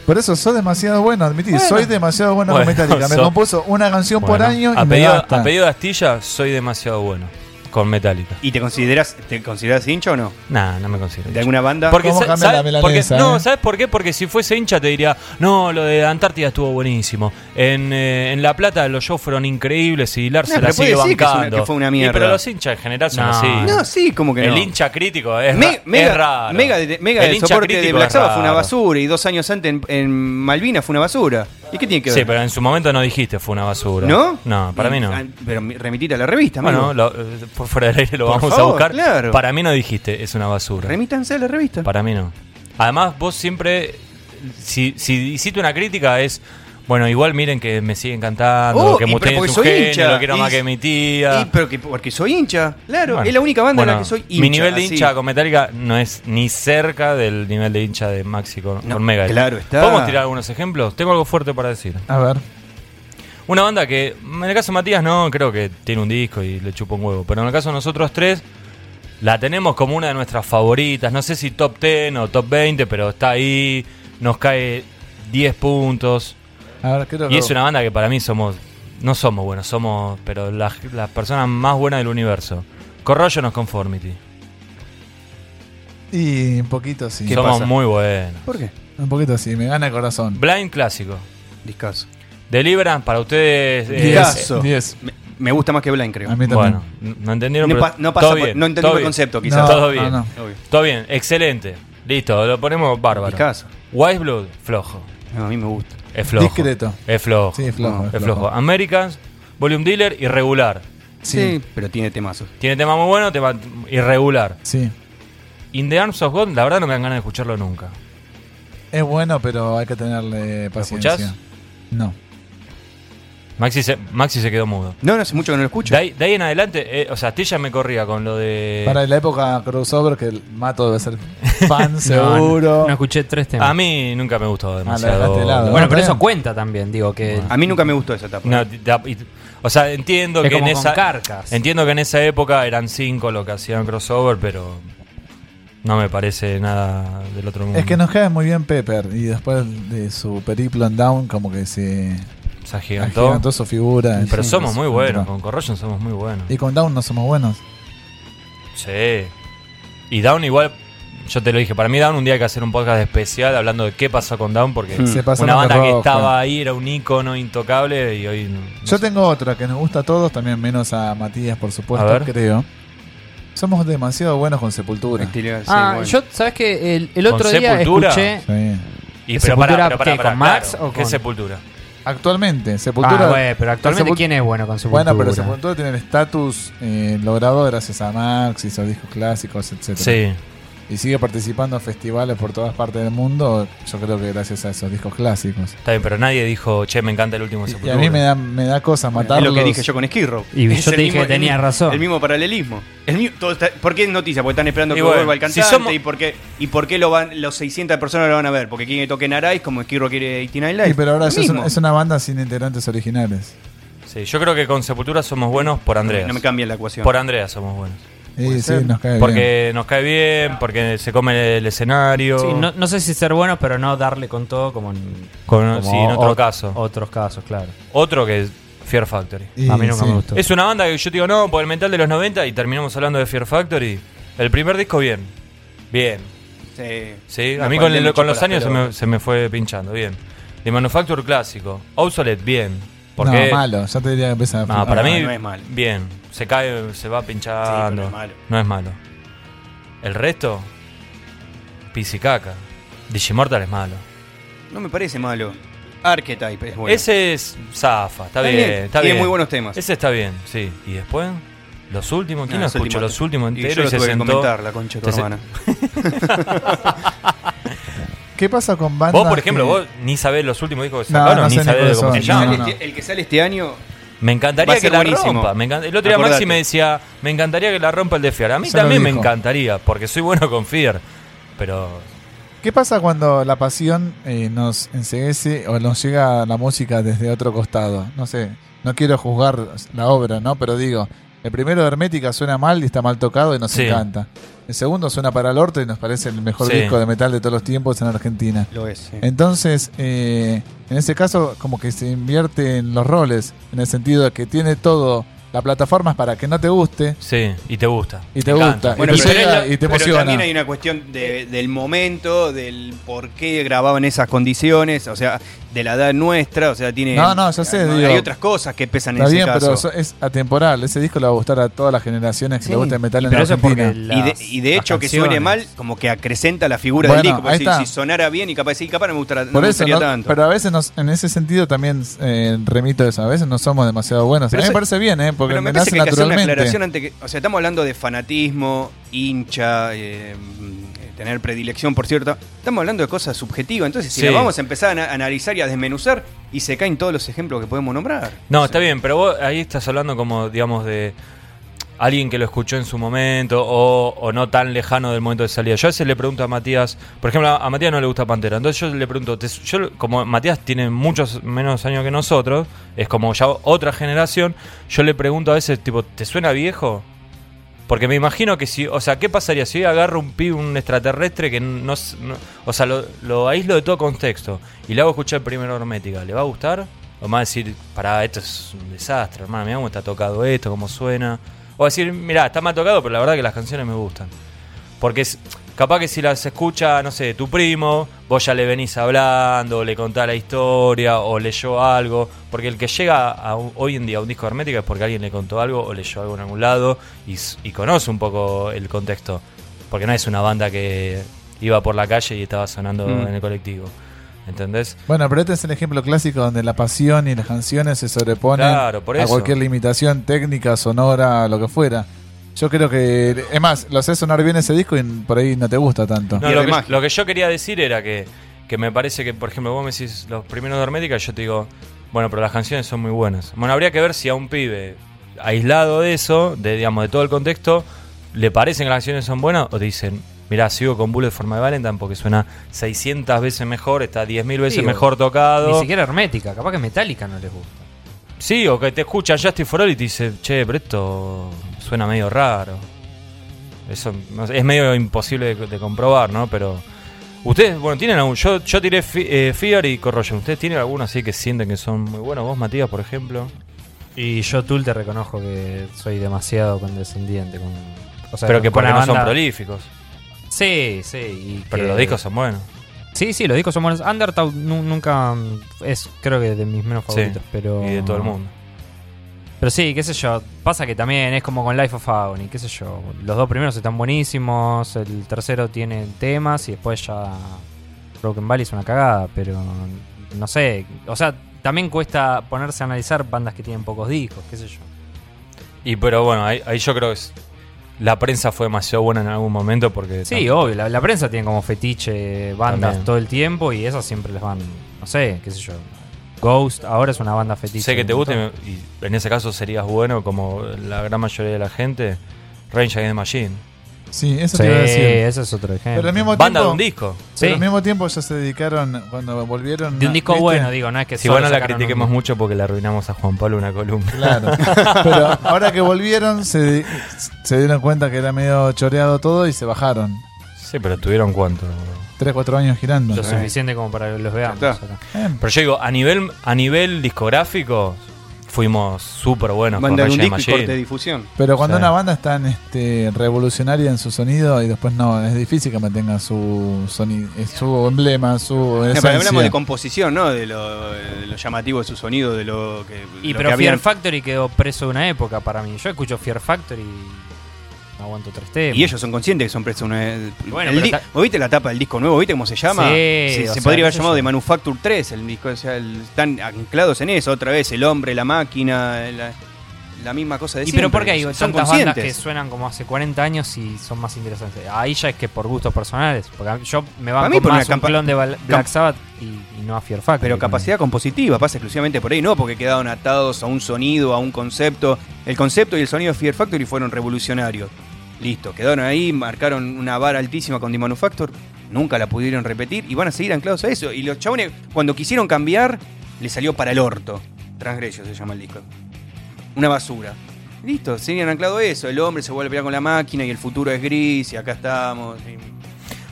C: Por eso soy demasiado bueno, admití.
A: Bueno.
C: Soy demasiado bueno, con
A: Bueno,
C: Metallica. Me
A: so-
C: compuso una canción por
A: Bueno,
C: año
A: a
C: y me
A: pedido,
C: basta.
A: a pedido de Astilla, soy demasiado bueno con Metallica.
B: ¿Y te consideras, te consideras hincha o no?
A: Nah, no me considero.
B: ¿De alguna banda?
A: Porque,
C: ¿Cómo
A: sa-
C: cambia
A: ¿sabe-
C: la
A: porque- no,
C: eh?
A: ¿sabes por qué? Porque si fuese hincha te diría, no, lo de Antártida estuvo buenísimo. En, eh, en La Plata los shows fueron increíbles y Lars
B: No,
A: se la sigue
B: decir que una- fue una
A: Y,
B: mierda.
A: pero los hinchas en general son
D: No.
A: así.
B: No, sí, como que no.
A: El hincha crítico es,
B: Me-
A: ra-
B: mega,
A: es raro.
B: Mega de, Mega
A: El
B: de
A: hincha
B: soporte de
A: crítico
B: Black Sabbath fue una basura y dos años antes en, en Malvinas fue una basura. ¿Y qué tiene que ver?
A: Sí, pero en su momento no dijiste fue una basura.
B: ¿No?
A: No, para mí no.
B: Ah, Pero mi- remitite a la revista,
A: Bueno,
B: amigo.
A: lo- eh, por fuera del aire lo
B: Por
A: vamos a buscar.
B: claro.
A: Para mí no dijiste es una basura.
B: Remítanse a la revista.
A: Para mí no. Además, vos siempre, si, si hiciste una crítica es, bueno, igual miren que me siguen cantando,
B: Oh,
A: que Mustaine es un
B: soy
A: genio,
B: hincha.
A: lo quiero
B: Y-
A: más que mi tía.
B: Y, pero que, porque soy hincha, claro.
A: Bueno,
B: es la única banda en la que soy hincha.
A: Mi nivel de
B: así.
A: hincha con Metallica no es ni cerca del nivel de hincha de Maxi con,
B: No,
A: con Mega.
B: claro está.
A: ¿Podemos tirar algunos ejemplos? Tengo algo fuerte para decir.
C: A ver.
A: Una banda que, en el caso de Matías, no, creo que tiene un disco y le chupa un huevo. Pero en el caso de nosotros tres, la tenemos como una de nuestras favoritas. No sé si top 10 o top 20, pero está ahí. Nos cae 10 puntos.
C: A ver, creo
A: Y es una banda que para mí somos. No somos buenos, somos. Pero las, las personas más buenas del universo. Corrosion of Conformity.
C: Y un poquito sí.
B: ¿Qué
A: somos
B: pasa?
A: muy buenos.
B: ¿Por qué?
C: Un poquito sí, me gana el corazón.
A: Blind clásico.
B: Discaso.
A: Deliverance para ustedes. eh,
B: Discaso.
C: 10.
B: Me, me gusta más que Blind, creo.
C: A mí también.
A: Bueno, no entendieron,
B: No,
A: pero
B: pa- no pasa
A: todo
B: por-
A: bien,
B: no entendimos
A: todo
B: el
A: bien.
B: concepto,
C: No,
B: quizás.
A: Todo bien. Todo bien, excelente. Listo, lo ponemos bárbaro.
B: Discaso.
A: Wise Blood, flojo.
B: No, a mí me gusta.
A: Es flojo.
C: Discreto.
A: Es flojo.
C: Sí, es flojo.
B: No,
C: es
A: Es flojo. Americans, Volume Dealer, irregular.
B: Sí, pero tiene temazos.
A: Tiene tema muy bueno, tema irregular.
C: Sí.
A: In the Arms of God, la verdad no me dan ganas de escucharlo nunca.
C: Es bueno, pero hay que tenerle paciencia.
A: escuchás?
C: No.
A: Maxi se, Maxi se quedó mudo.
B: No, no hace mucho que no lo escucho.
A: De ahí, de ahí en adelante, eh, o sea, Tilla me corría con lo de...
C: Para la época crossover, que el Mato debe ser fan
D: No,
C: seguro.
D: No, no escuché tres temas.
A: A mí nunca me gustó
C: la
A: demasiado.
C: lado.
D: bueno,
C: Bueno,
D: pero eso cuenta también, digo que
B: A mí nunca me gustó esa etapa.
A: No, da- y- o sea, entiendo
D: es
A: que en esa
D: carcas.
A: entiendo que en esa época eran cinco lo que hacían crossover, pero no me parece nada del otro mundo.
C: Es que nos cae muy bien Pepper. Y después de su periplo en Down, como que se
A: se agigantó.
C: agigantó su figura.
A: Pero
C: Sí,
A: somos muy buenos, con Corrosion somos muy buenos.
C: Y con Down no somos buenos.
A: Sí. Y Down igual, yo te lo dije, para mí Down un día hay que hacer un podcast especial hablando de qué pasó con Down, porque
B: Hmm.
A: Una banda que estaba ahí era un ícono intocable y hoy... no- no
C: Yo
A: sé.
C: tengo otra que nos gusta a todos, también menos a Matías, por supuesto,
A: A ver.
C: creo. Somos demasiado buenos con Sepultura.
B: Sí,
D: Ah,
B: bueno.
D: yo, ¿sabes que El, el
A: ¿Con
D: otro día
A: Sepultura?
D: escuché...
C: Sí.
A: Y,
D: ¿Es
A: pero pará,
D: Sepultura
A: pero pará,
D: qué,
A: pará,
D: con Max
A: claro,
D: o
A: ¿Qué
D: con-
A: Sepultura?
C: Actualmente, Sepultura.
D: Ah, bueno, pero actualmente
C: Sepul-
D: ¿quién es bueno con Sepultura?
C: Bueno, pero Sepultura tiene el estatus eh, logrado gracias a Max y sus discos clásicos, etcétera.
A: Sí.
C: Y sigue participando en festivales por todas partes del mundo, yo creo que gracias a esos discos clásicos.
A: Está bien, pero nadie dijo, che, me encanta el último
C: Y, y
A: Sepultura.
C: a mí me da, me da cosa
B: es
C: matarlos.
B: lo que dije yo con Skirrow.
D: Y
B: Es
D: yo
B: el
D: te dije
B: mismo-
D: que tenías
B: el-
D: razón.
B: El mismo paralelismo. El mismo, todo está- ¿Por qué es noticia? Porque están esperando
A: Y
B: que
A: bueno,
B: vuelva el
A: si
B: cantante.
A: somos-
B: y, por qué, ¿Y por qué lo van, los 600 personas lo van a ver? Porque quieren que toquen Arais como Skirrow quiere 89 Live.
C: Sí, pero ahora es, un-
B: mismo.
C: es una banda sin integrantes originales.
A: Sí, yo creo que con Sepultura somos buenos por Andreas.
B: No me cambia la ecuación.
A: Por Andrea somos buenos.
C: Sí, nos cae bien.
A: Porque nos cae bien, porque se come el escenario.
D: Sí, no, no sé si ser bueno, pero no darle con todo como en,
A: Con-
D: como
A: sí, en otro
D: o-
A: caso.
D: Otros casos, claro.
A: Otro que es Fear Factory.
C: Y
D: a mí nunca
C: sí.
D: me gustó.
A: Es una banda que yo te digo, no, por el mental de los 90 y terminamos hablando de Fear Factory. El primer disco, bien. Bien.
B: Sí.
A: Sí,
B: No,
A: a mí con, el- con los años se me, se me fue pinchando, bien. The Manufacture clásico. Obsolete, bien.
C: No,
A: Porque,
C: malo, ya te diría que empieza a
A: No, para
B: No,
A: mí,
B: no es malo.
A: bien. Se cae, se va pinchando.
B: Sí, pero no es malo.
A: No es malo. El resto, pisicaca. Digimortal es malo.
B: No me parece malo. Archetype es bueno.
A: Ese es zafa, está,
B: Está
A: bien,
B: bien,
A: está
B: tiene
A: bien.
B: muy buenos temas.
A: Ese está bien, sí. Y después, los últimos, ¿quién no
B: los
A: escuchó
B: últimos-
A: los últimos
B: Y yo
A: enteros
B: lo
A: y, se
B: tuve que
A: sentó?
B: comentar, la concha de tu
A: se-
B: hermana.
C: ¿Qué pasa con bandas?
A: Vos, por ejemplo,
C: que-
A: vos ni sabés los últimos discos que
C: No,
A: sacaron,
C: no
A: ni
C: sé ni
A: sabés cómo se llaman.
C: No, no.
B: este- el que sale este año
A: Me encantaría que la
B: buenísimo.
A: rompa. Me encanta- El otro día
B: Acordate.
A: Maxi me decía, me encantaría que la rompa el de Fiar. A mí también me encantaría, porque soy bueno con Fiar. Pero
C: ¿Qué pasa cuando la pasión eh, nos enseguece o nos llega la música desde otro costado? No sé, no quiero juzgar la obra, ¿no? Pero digo, el primero de Hermética suena mal y está mal tocado y nos
A: Sí.
C: encanta. El segundo suena para el orto y nos parece el mejor
A: Sí.
C: disco de metal de todos los tiempos en Argentina.
B: lo es. sí.
C: Entonces, eh, en ese caso, como que se invierte en los roles, en el sentido de que tiene todo, la plataforma es para que no te guste
A: sí, y te gusta.
C: y te gusta.
B: Bueno,
C: y te
B: pero-
C: y te
B: Pero
C: emociona.
B: también hay una cuestión de- del momento, del por qué grababan esas condiciones, o sea, de la edad nuestra, o sea, tiene...
C: No, no, ya sé,
B: Hay,
C: digo-
B: hay otras cosas que pesan en
C: Está
B: ese
C: bien,
B: caso.
C: pero es atemporal. Ese disco le va a gustar a todas las generaciones que
B: Sí,
C: le guste el metal
D: y
C: en
D: pero eso
C: Argentina.
D: porque
B: y,
D: las-
B: de, y de
D: las
B: hecho que suene mal, como que acrecenta la figura
C: Bueno,
B: del disco. porque
C: ahí
B: si,
C: está.
B: si sonara bien y capaz, sí, capaz no me, gustara, no
C: Por
B: me
C: eso,
B: gustaría tanto.
C: pero a veces nos, en ese sentido también eh, remito a eso. A veces no somos demasiado buenos.
B: Pero
C: a mí me parece bien, ¿eh? Porque
B: Pero
C: me
B: me parece que hay que hacer una aclaración antes que. O sea, estamos hablando de fanatismo, hincha, eh, mm, tener predilección por cierto. Estamos hablando de cosas subjetivas. Entonces, si
A: Sí.
B: la vamos a empezar a ana- analizar y a desmenuzar, y se caen todos los ejemplos que podemos nombrar.
A: No,
B: O sea,
A: está bien, pero vos ahí estás hablando como, digamos, de... alguien que lo escuchó en su momento o, o no tan lejano del momento de salida. Yo a veces le pregunto a Matías, por ejemplo, a, Matías no le gusta Pantera, entonces yo le pregunto, yo como Matías tiene muchos menos años que nosotros, es como ya otra generación, yo le pregunto a veces, tipo, ¿te suena viejo? Porque me imagino que si, o sea, ¿qué pasaría si agarro un pibe, un extraterrestre que no, no- o sea, lo, lo aíslo de todo contexto y le hago escuchar primero hermética, ¿le va a gustar? O más decir, pará, esto es un desastre, hermano, mira cómo está tocado esto, cómo suena. O decir, mirá, está mal tocado, pero la verdad que las canciones me gustan. Porque es, capaz que si las escucha, no sé, tu primo, vos ya le venís hablando, le contás la historia, o leyó algo. Porque el que llega a un- hoy en día a un disco de hermética es porque alguien le contó algo o leyó algo en algún lado y conoce un poco el contexto. Porque no es una banda que iba por la calle y estaba sonando
B: Mm.
A: en el colectivo. ¿Entendés?
C: Bueno, pero este es el ejemplo clásico donde la pasión y las canciones se sobreponen
A: Claro, por
C: a cualquier limitación técnica, sonora, lo que fuera. Yo creo que, es más, lo sé sonar bien ese disco y por ahí no te gusta tanto.
A: No, lo, que, lo que yo quería decir era que, que me parece que, por ejemplo, vos me decís los primeros de Hermética, yo te digo, bueno, pero las canciones son muy buenas. Bueno, habría que ver si a un pibe aislado de eso, de digamos de todo el contexto, le parecen que las canciones son buenas o te dicen, mirá, sigo con Bullet for My Valentine porque suena 600 veces mejor, está 10.000 veces mejor tocado.
D: Ni siquiera hermética, capaz que Metallica no les gusta.
A: Sí, o que te escuchan Justin for All y te dice, che, pero esto suena medio raro. Eso no sé, es medio imposible de, de comprobar, ¿no? Pero ustedes, bueno, tienen algún. Yo, yo tiré Fi- eh, Fear y Corrosion. ¿Ustedes tienen alguno así que sienten que son muy buenos? Vos, Matías, por ejemplo.
D: Y yo, Tool, te reconozco que soy demasiado condescendiente con. O sea,
A: pero que porque
D: una
A: no son prolíficos.
D: Sí, sí. y
A: Pero
D: que-
A: los discos son buenos.
D: Sí, sí, los discos son buenos. Undertow nu- nunca mm, es, creo que de mis menos
A: Sí,
D: favoritos, pero.
A: Y de todo el mundo.
D: Pero sí, qué sé yo. Pasa que también es como con Life of Agony, qué sé yo. Los dos primeros están buenísimos, el tercero tiene temas y después ya Broken Valley es una cagada, pero no sé. O sea, también cuesta ponerse a analizar bandas que tienen pocos discos, qué sé yo.
A: Y pero bueno, ahí, ahí yo creo que es- la prensa fue demasiado buena en algún momento porque.
D: Sí, obvio, la, la prensa tiene como fetiche bandas
A: También.
D: todo el tiempo y esas siempre les van, no sé, qué sé yo. Ghost ahora es una banda fetiche.
A: Sé que te gusta y en ese caso serías bueno como la gran mayoría de la gente. Range Against the Machine.
C: Sí, eso
D: Sí,
C: te iba a decir.
D: es otro ejemplo.
C: Pero al mismo
A: Banda de
C: tiempo,
A: un disco.
C: pero al mismo tiempo ya se dedicaron, cuando volvieron...
D: De un disco
C: ¿viste?
D: bueno, digo, no es que
A: Si bueno la critiquemos
D: un-
A: mucho porque le arruinamos a Juan Pablo una columna.
C: Claro. Pero ahora que volvieron, se, se dieron cuenta que era medio choreado todo y se bajaron.
A: Sí, pero tuvieron cuánto.
C: 3, 4 años girando.
D: Lo suficiente como para que los veamos. Acá.
A: Pero yo digo, a nivel, a nivel discográfico, fuimos súper buenos
B: Banda de
A: con
B: un
A: Rage
B: disco y
A: Against the
B: corte de difusión.
C: Pero cuando
A: Sí.
C: una banda es tan este, revolucionaria en su sonido y después no, es difícil que mantenga su sonido, su emblema, su
B: No, pero hablamos de composición, ¿no? De lo, de lo llamativo de su sonido, de lo que.
D: Y
B: lo
D: pero
B: que
D: Fear
B: habían-
D: Factory quedó preso de una época para mí. Yo escucho Fear Factory y no aguanto tres temas.
B: Y ellos son conscientes que son presos
D: bueno,
B: el
D: pero
B: di-
D: ta-
B: ¿Vos viste la tapa del disco nuevo? ¿Viste cómo se llama?
D: Sí,
B: se se
D: sea,
B: podría
D: qué
B: haber llamado de Manufacture 3 el disco. O sea, el- están anclados en eso otra vez. El hombre, la máquina, la, la misma cosa de
D: Y
B: siempre.
D: pero porque hay
B: son
D: tantas bandas que suenan como hace 40 años y son más interesantes. Ahí ya es que por gustos personales. Porque yo me van
B: mí
D: con
B: por
D: más un clon de Black Sabbath y, y no a Fear Factory.
B: Pero capacidad compositiva pasa exclusivamente por ahí, no porque quedaron atados a un sonido, a un concepto. El concepto y el sonido de Fear Factory fueron revolucionarios. Listo, quedaron ahí, marcaron una vara altísima con The Manufacture, nunca la pudieron repetir y van a seguir anclados a eso. Y los chabones, cuando quisieron cambiar, le salió para el orto. Transgresio se llama el disco. Una basura. Listo, siguen anclados a eso. El hombre se vuelve a pelear con la máquina y el futuro es gris y acá estamos. y-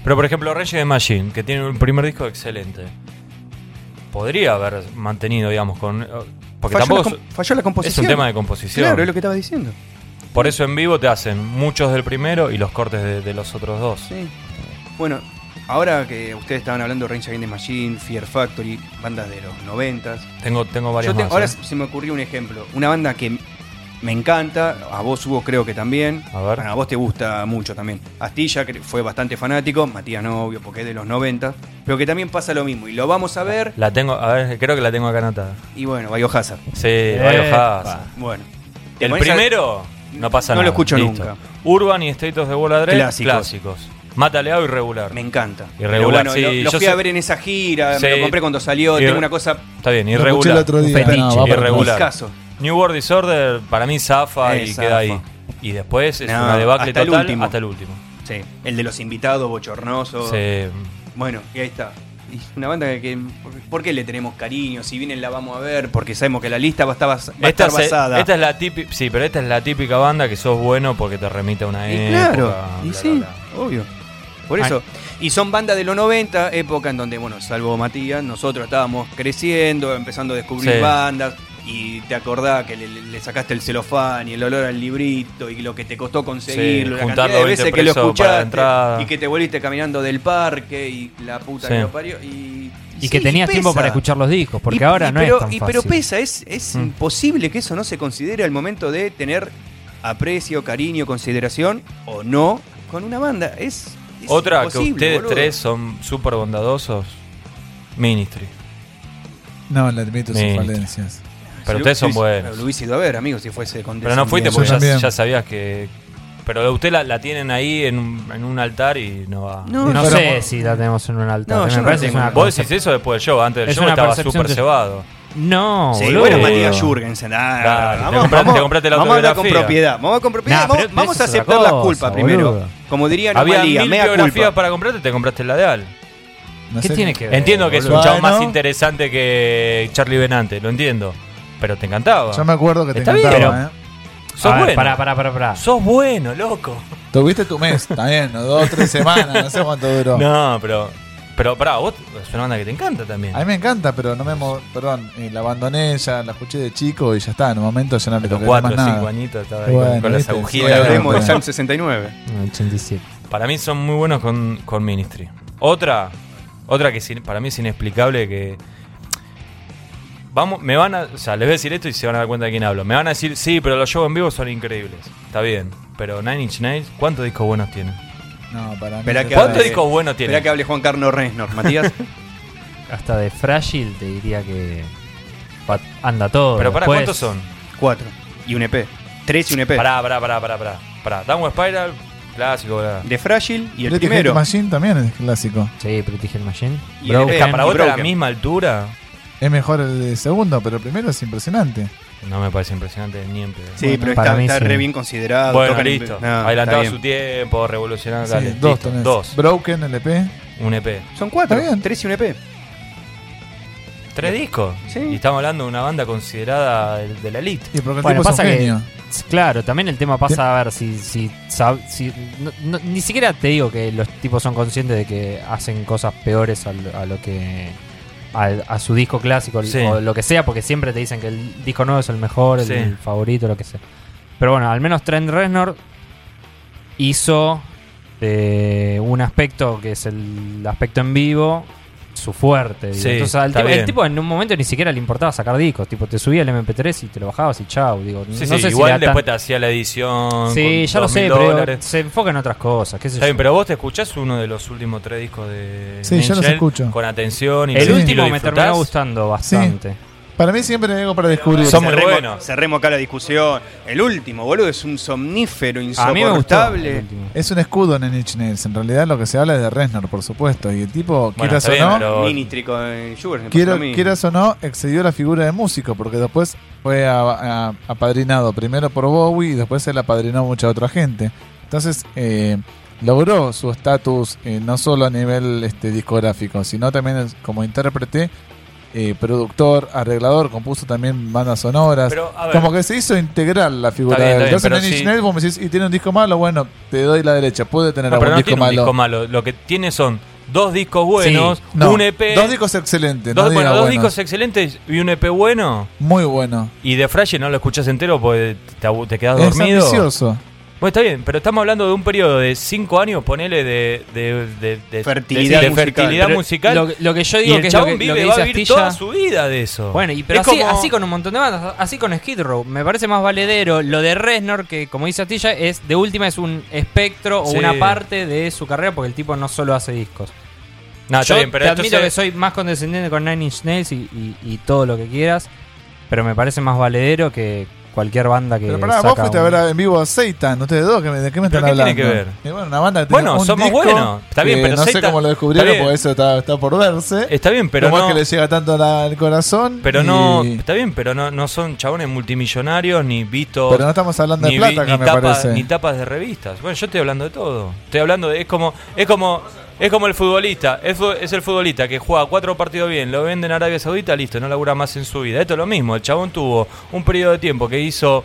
A: Pero por ejemplo, Against the Machine, que tiene un primer disco excelente. Podría haber mantenido, digamos, con. eh, Porque
B: Falló,
A: tampoco
B: la,
A: es-
B: falló la
A: es
B: composición.
A: un tema de composición.
B: Claro, es lo que estaba diciendo.
A: Por eso en vivo te hacen muchos del primero y los cortes de, de los otros dos.
B: Sí. Bueno, ahora que ustedes estaban hablando de Range Against the Machine, Fear Factory, bandas de los noventas.
A: Tengo, tengo varios
B: Yo te-
A: más.
B: ahora
A: ¿eh?
B: se me ocurrió un ejemplo. Una banda que me encanta, a vos Hugo creo que también.
A: A ver.
B: Bueno, a vos te gusta mucho también. Astilla que fue bastante fanático, Matías no, obvio, porque es de los 90. Pero que también pasa lo mismo. Y lo vamos a ver.
A: La tengo, a ver, creo que la tengo acá anotada.
B: Y bueno, Biohazard.
A: Sí,
D: Epa.
A: Biohazard.
B: Bueno. Te
A: El
B: a-
A: primero no pasa
B: No
A: nada.
B: lo escucho
A: listo.
B: nunca.
A: Urban y State of the World
B: Clásicos.
A: clásicos. Mátaleado y regular.
B: Me encanta.
A: Irregular,
B: Pero bueno,
A: sí,
B: lo, lo
A: yo
B: fui
A: sé-
B: a ver en esa gira, me lo compré cuando salió,
A: Irre-
B: tengo una cosa
A: Está bien,
C: Lo escuché el
A: irregular.
C: otro día.
D: fetiche,
C: no,
A: irregular. New World Disorder para mí zafa
B: Eh,
A: y
B: zafa.
A: queda ahí. Y después es
B: No,
A: una debacle
B: hasta el último.
A: hasta el último.
B: Sí, el de los invitados, bochornoso.
A: Sí.
B: Bueno, y ahí está. Una banda que, que- ¿Por qué le tenemos cariño? Si vienen la vamos a ver, porque sabemos que la lista va a estar, bas- va a
A: Esta,
B: estar
A: se-
B: basada.
A: esta es la típica, sí, pero esta es la típica banda que sos bueno porque te remite a una
B: Y
A: época.
B: claro, y
A: bla,
B: sí,
A: bla, bla.
B: obvio. Por eso. Y son bandas de los 90, época en donde, bueno, salvo Matías, nosotros estábamos creciendo, empezando a descubrir
A: Sí.
B: bandas. Y te acordás que le, le sacaste el celofán y el olor al librito y lo que te costó conseguirlo, la
A: juntar
B: cantidad de
A: los 20
B: veces que lo
A: la
B: escuchaste
A: entrada.
B: y que te volviste caminando del parque y la puta
A: Sí.
B: que lo parió. Y,
D: Y que
B: sí,
D: tenías tiempo para escuchar los discos, porque
B: Y-
D: ahora
B: y
D: no
B: pero,
D: es tan
B: y-
D: fácil.
B: Pero pesa, es, es
D: Mm.
B: imposible que eso no se considere al momento de tener aprecio, cariño, consideración o no con una banda. Es, es
A: Otra que ustedes
B: boludo.
A: tres son súper bondadosos. Ministry.
C: No, le admito sus falencias.
A: Pero
B: Si
A: ustedes son buenos.
B: Lo hubiese ido a ver, amigo, si fuese con
A: Pero no fuiste porque ya, ya sabías que. Pero usted la, la tienen ahí en un, en un altar y no va.
B: No,
D: No
C: Pero-
D: sé si la tenemos en un altar.
B: No,
D: me
B: yo no
D: parece
B: la
D: que es
B: tengo.
D: una
A: Vos decís eso después del show. Antes del
D: Es
A: show estaba súper
D: de-
A: cebado.
D: No,
B: Sí,
D: boludo.
B: bueno, Matías Jurgensen. ah,
A: Claro, te
B: vamos,
A: compraste-
B: vamos,
A: te compraste la
B: vamos a hablar con propiedad. Vamos con propiedad.
D: Nah,
B: vamos,
D: pero- pero
B: vamos a aceptar las
D: cosa,
B: culpas
D: boludo.
B: primero. Como diría
A: Había
B: Anomalía,
A: mil biografías
B: culpa.
A: para comprarte, te compraste la de Al.
C: No
D: ¿Qué
C: sé
D: tiene que ver?
A: Entiendo que es un chavo más interesante que Charlie Benante, lo entiendo. Pero te encantaba.
C: Yo me acuerdo que te
A: Está bien,
C: encantaba,
D: pero-
C: ¿eh?
A: Sos bueno.
D: Pará, pará, pará, pará.
A: Sos bueno, loco.
C: Tuviste tu mes, también, ¿no? dos o tres semanas, no sé cuánto duró.
A: No, pero. Pero, pará, vos es una banda que te encanta también.
C: A mí me encanta, pero no me. mo- Perdón, eh, la abandoné, ya la escuché de chico y ya está. En un momento ya no le
A: Los
C: toqué
A: cuatro cinco
C: nada.
A: añitos estaba ahí
C: Bueno,
A: con, con las
C: viste,
A: agujitas.
C: sí,
B: Hoy
C: Bueno,
B: hablemos de. Sam 69.
D: No, 87.
A: Para mí son muy buenos con, con Ministry. Otra, otra que para mí es inexplicable que. Vamos, me van a. O sea, les voy a decir esto y se van a dar cuenta de quién hablo. Me van a decir, sí, pero los shows en vivo son increíbles. Está bien. Pero Nine Inch Nails, ¿cuántos discos buenos tienen?
C: No, para mí.
B: Esperá
C: está.
A: ¿Cuántos
B: hable-
A: discos buenos
B: Espera
A: tienen?
B: que hable Juan Carlos Reznor, Matías.
D: Hasta de Frágil te diría que pa- anda todo.
A: Pero para
D: Después-
A: cuántos son?
B: Cuatro. Y un EP. Tres y un EP.
A: Pará, pará, pará, pará, pará. Pará, Downward Spiral, clásico, bla.
B: De Frágil y el
C: Pretty
B: primero.
C: Machine también es clásico.
D: Sí, Pretty Hell Machine.
B: Y el
D: Broken.
B: EP.
A: ¿Para vos está a la
B: Broken.
A: misma altura?
C: Es mejor el de segundo, pero el primero es impresionante.
A: No me parece impresionante ni en pedo.
B: Sí,
C: Bueno,
B: pero
D: para
B: está,
D: mí
B: está
D: sí.
B: re bien considerado.
A: Bueno,
B: tocan en-
A: listo.
B: No,
A: Adelantaba su tiempo, revolucionaba.
C: Sí,
A: dale,
C: dos
A: listo, dos.
C: Broken, LP.
A: Un EP.
B: Son cuatro.
C: Bien.
B: Tres y un EP.
A: ¿Tres discos?
B: Sí.
A: Y estamos hablando de una banda considerada de, de la elite.
C: Y porque el
D: Bueno,
C: tipo es un
D: pasa que-. Claro, también el tema pasa a ver si. si, sab- si- no- no- ni siquiera te digo que los tipos son conscientes de que hacen cosas peores a lo, a lo que. A, a su disco clásico
A: Sí.
D: o lo que sea, porque siempre te dicen que el disco nuevo es el mejor, el,
A: Sí.
D: el favorito, lo que sea. Pero bueno, al menos Trent Reznor hizo de un aspecto que es el aspecto en vivo su fuerte. digo.
A: Sí,
D: Entonces, al tipo, el tipo en un momento ni siquiera le importaba sacar discos. Tipo, te subía el MP3 y te lo bajabas y chau. Digo,
A: Sí,
D: no
A: sí,
D: sé si
A: igual
D: tan-
A: después te hacía la edición.
D: Sí,
A: con
D: ya lo
A: 2.000
D: sé, pero se enfoca en otras cosas. ¿qué sé
A: Está
D: yo?
A: bien, pero vos te escuchás uno de los últimos tres discos de.
C: Sí, yo los escucho.
A: Con atención y
D: el
A: lo- y lo
D: último me terminó gustando bastante.
C: Para mí siempre hay algo para descubrir.
A: Son muy
B: cerremos,
A: buenos.
B: cerremos acá la discusión. El último, boludo, es un somnífero
D: A mí me gustó. el
B: insoportable.
C: Es un escudo en Inch Nails. En realidad lo que se habla es de Reznor, por supuesto. Y el tipo,
A: Bueno,
C: quieras o no,
B: Ministry con
C: quiero- quieras o no, excedió la figura de músico. Porque después fue a- a- apadrinado primero por Bowie y después él apadrinó mucha otra gente. Entonces, eh, logró su estatus eh, no solo a nivel este, discográfico, sino también como intérprete, eh, productor, arreglador, compuso también bandas sonoras.
A: Pero, a ver.
C: Como que se hizo integral la figura
A: bien,
C: de él.
A: bien,
C: Entonces
A: pero
C: en Nails vos me decís, y tiene un disco malo, bueno, te doy la derecha. Puede tener
A: No, pero
C: algún
A: no
C: disco
A: tiene un
C: malo.
A: disco malo. Lo que tiene son dos discos buenos,
C: No,
A: un EP.
C: Dos discos excelentes.
A: dos-
C: no
A: bueno, dos
C: buenos.
A: discos excelentes y un EP bueno.
C: Muy bueno.
A: Y de Fragile no lo escuchás entero porque te, quedas
C: Es
A: dormido.
C: ambicioso.
A: Bueno, está bien, pero estamos hablando de un periodo de cinco años, ponele, de, de, de- de-
B: Fertilidad
A: de, de
B: musical.
A: fertilidad
D: Pero
A: musical.
D: Lo, lo que yo
A: y
D: digo
A: el
D: que es lo que,
A: vive,
D: lo que
A: va a
D: dice
A: vivir
D: Astilla.
A: toda su vida de eso.
D: Bueno, y pero
A: Es
D: así,
A: como-
D: así con un montón de bandas, así con Skid Row, me parece más valedero. Lo de Reznor, que como dice Astilla, es de última es un espectro o
A: Sí.
D: una parte de su carrera, porque el tipo no solo hace discos.
A: No, está
D: Yo
A: bien, pero
D: te admito que soy más condescendiente con Nine Inch Nails y, y- y todo lo que quieras, pero me parece más valedero que cualquier banda que
C: Pero pará, vos
D: saca
C: fuiste a
D: un-
C: ver en vivo a Seitan, ustedes dos, ¿qué me- ¿de qué me
A: ¿Pero
C: están
A: qué tiene
C: hablando?
A: que ver?
C: Y bueno, una banda que tiene
A: Bueno,
C: un
A: somos buenos, está bien, pero
C: no sé cómo lo descubrieron, porque eso está, está por verse.
A: Está bien, pero
C: ¿Cómo
A: no.
C: es que le llega tanto al al corazón?
A: Pero
C: y-
A: no, está bien, pero no, no son chabones multimillonarios ni vistos.
C: Pero no estamos hablando de plata
A: vi-
C: acá,
A: ni
C: me
A: tapas,
C: parece.
A: ni tapas de revistas. Bueno, yo estoy hablando de todo. Estoy hablando de. Es como. Es como. Es como el futbolista. Es, es el futbolista que juega cuatro partidos bien, lo vende en Arabia Saudita, listo, no labura más en su vida. Esto es lo mismo. El chabón tuvo un periodo de tiempo que hizo.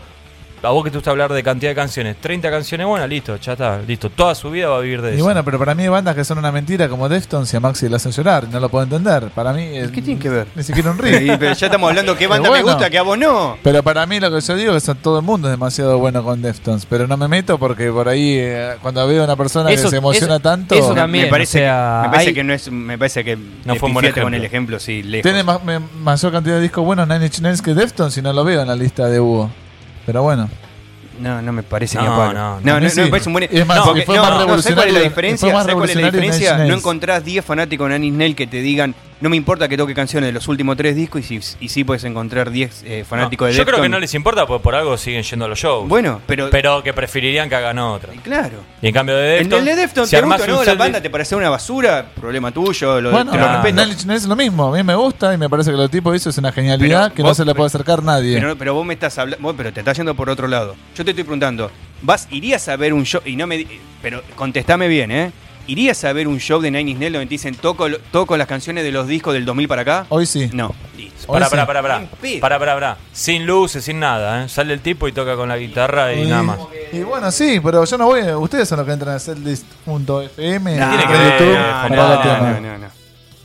A: A vos que te gusta hablar de cantidad de canciones, 30 canciones buenas, listo, ya está, listo. Toda su vida va a vivir de
C: Y
A: eso.
C: bueno, pero para mí hay bandas que son una mentira como Deftones y a Maxi le hacen llorar. No lo puedo entender. Para mí. es-
B: ¿Qué tiene que ver?
C: Ni siquiera un
B: Sí,
C: riff.
B: pero ya estamos hablando qué banda me gusta, que a vos no.
C: Pero para mí lo que yo digo es que todo el mundo es demasiado bueno con Deftones. Pero no me meto porque por ahí eh, cuando veo a una persona
D: Eso-
C: que se emociona
D: eso-
C: tanto...
D: eso también.
B: me parece,
D: o sea,
B: que, me parece
D: hay-
B: que no es. Me parece que.
A: No fue un buen
B: pifiaste con
A: ejemplo.
B: el ejemplo, sí, lejos.
C: Tiene más- me- mayor cantidad de discos buenos Nine Inch Nails que Deftones y no lo veo en la lista de Hugo. Pero bueno.
B: No, no me parece
A: No,
B: ni a palo.
A: no,
B: No,
A: no.
B: no,
C: mí
B: no
C: sí.
B: me parece un buen.
C: Es más,
B: no,
C: fue
B: no,
C: más
B: no, ¿sabes cuál es la
C: revolucionario-
B: diferencia? ¿Sabes cuál es la
C: revolucionario
B: diferencia? No encontrás 10 fanáticos de Nine Inch Nails que te digan, no me importa que toque canciones de los últimos tres discos y, si, y sí puedes encontrar 10 eh,
A: No,
B: fanáticos de
A: yo creo que no les importa porque por algo siguen yendo a los shows.
B: Bueno, pero.
A: pero que preferirían que hagan otra.
B: Claro.
A: Y en cambio de
B: En
A: Deftones,
B: el de Deftones,
A: si
B: te gusta no, la banda te parece una basura, problema tuyo, lo,
C: Bueno,
B: te lo
A: Ah.
C: Nails es lo mismo. A mí me gusta y me parece que lo tipo hizo es una genialidad
B: Pero
C: que no se le puede acercar nadie.
B: Pero, pero vos me estás hablando, pero te estás yendo por otro lado. Yo te estoy preguntando, ¿vas, irías a ver un show? Y no me, di- pero contestame bien, ¿eh? ¿Irías a ver un show de Nine Inch Nails donde te dicen toco, lo- toco las canciones de los discos del 2000 para acá?
C: Hoy sí.
B: No, listo.
A: Pará, pará, pará, pará. Pará, pará, pará. Sin luces, sin nada, ¿eh? Sale el tipo y toca con la guitarra y
C: Y-
A: nada más.
C: Y bueno, sí, pero yo no voy. Ustedes son los que entran a setlist.fm.
B: No,
A: tiene que ver,
C: YouTube
A: no,
C: para
A: no,
C: ver
A: no,
C: temas.
B: no, no, no.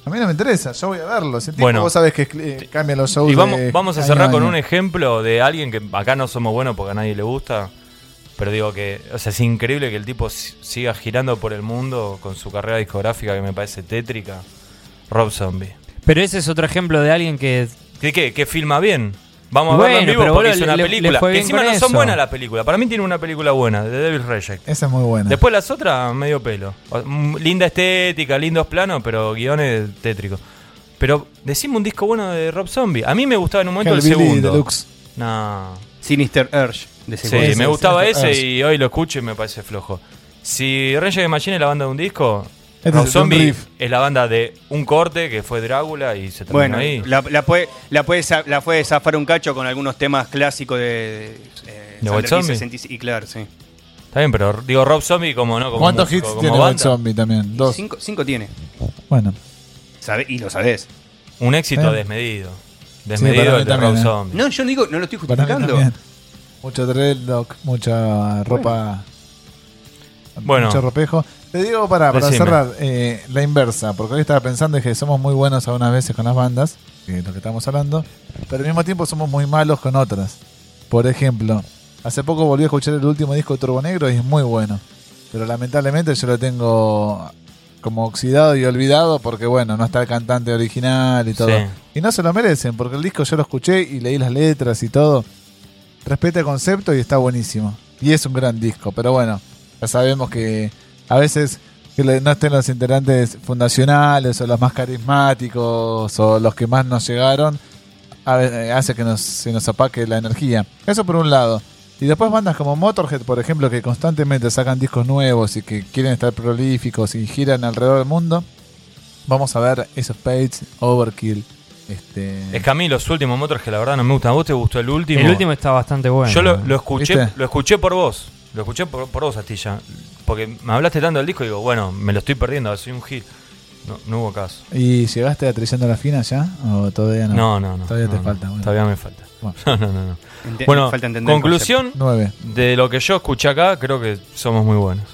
C: A mí no me interesa, yo voy a verlo. Si
A: Bueno.
C: vos sabés que eh, cambia los shows.
A: Y vamos,
C: de
A: vamos a
C: año
A: cerrar con
C: año.
A: un ejemplo de alguien que acá no somos buenos porque a nadie le gusta. Pero digo que, o sea, es increíble que el tipo si- siga girando por el mundo con su carrera discográfica que me parece tétrica. Rob Zombie.
D: Pero ese es otro ejemplo de alguien que.
A: ¿Qué, qué? ¿Que filma bien? Vamos a
D: Bueno,
A: verlo en vivo
D: pero
A: porque hizo una
D: le-
A: película. que encima no son buenas las películas. Para mí tiene una película buena, The Devil Reject.
C: Esa es muy buena.
A: Después las otras, medio pelo. Mm, Linda estética, lindos planos, pero guiones tétricos. Pero decime un disco bueno de Rob Zombie. A mí me gustaba en un momento el segundo.
C: Deluxe.
A: No.
B: Sinister Urge. De ese
A: Sí, me gustaba
C: ese,
A: y hoy lo escucho y me parece flojo. Si Rage Against the Machine es la banda de un disco,
C: Este es
A: Zombie
C: riff.
A: es la banda de un corte que fue Drácula y se terminó
B: Bueno,
A: ahí.
B: la, la puede, la, puede, la puede zafar un cacho con algunos temas clásicos de. eh,
A: ¿De White Zombie?
B: Kiss 66, Y claro, sí.
A: Está bien, pero digo Rob Zombie como no como
C: ¿Cuántos
A: músico,
C: hits
A: como
C: tiene White
A: banda.
C: Zombie también? Dos.
B: Cinco, cinco tiene.
C: Bueno,
B: Sabe- y lo sabés.
A: Un éxito desmedido. Desmedido de
C: también,
A: Rob
C: eh.
A: Zombie.
B: No, yo no digo, no lo estoy
C: para mí
B: justificando.
C: Mucho dreadlock, mucha ropa.
A: Bueno.
C: Mucho ropejo. Te digo para, para
A: Decime.
C: cerrar eh, la inversa, porque hoy estaba pensando que somos muy buenos algunas veces con las bandas, que es lo que estamos hablando, pero al mismo tiempo somos muy malos con otras. Por ejemplo, hace poco volví a escuchar el último disco de Turbo Negro y es muy bueno, pero lamentablemente yo lo tengo como oxidado y olvidado porque bueno, no está el cantante original y todo.
A: Sí.
C: Y no se lo merecen, porque el disco yo lo escuché y leí las letras y todo. Respeta el concepto y está buenísimo. Y es un gran disco, pero bueno, ya sabemos que a veces que no estén los integrantes fundacionales o los más carismáticos o los que más nos llegaron, ve- hace que nos, se nos apaque la energía. Eso por un lado. Y después bandas como Motorhead, por ejemplo, que constantemente sacan discos nuevos y que quieren estar prolíficos y giran alrededor del mundo. Vamos a ver esos Page, Overkill. Este,
A: Es que a mí los últimos motores que la verdad no me gustan. ¿A vos te gustó el último?
D: El último está bastante bueno.
A: Yo lo, lo escuché,
C: ¿Viste?
A: lo escuché por vos. Lo escuché por, por vos, Astilla. Porque me hablaste tanto del disco y digo, bueno, me lo estoy perdiendo, soy un hit. No, no hubo caso.
C: ¿Y llegaste a Trillando la Fina ya? ¿O todavía no?
A: No, no, no.
C: Todavía
A: no,
C: te
A: no.
C: falta. Bueno.
A: Todavía me falta.
C: Bueno.
A: No, no, no. no.
B: Ente-
A: Bueno,
B: falta
A: conclusión
C: Nueve.
A: de lo que yo escuché acá, creo que somos muy buenos.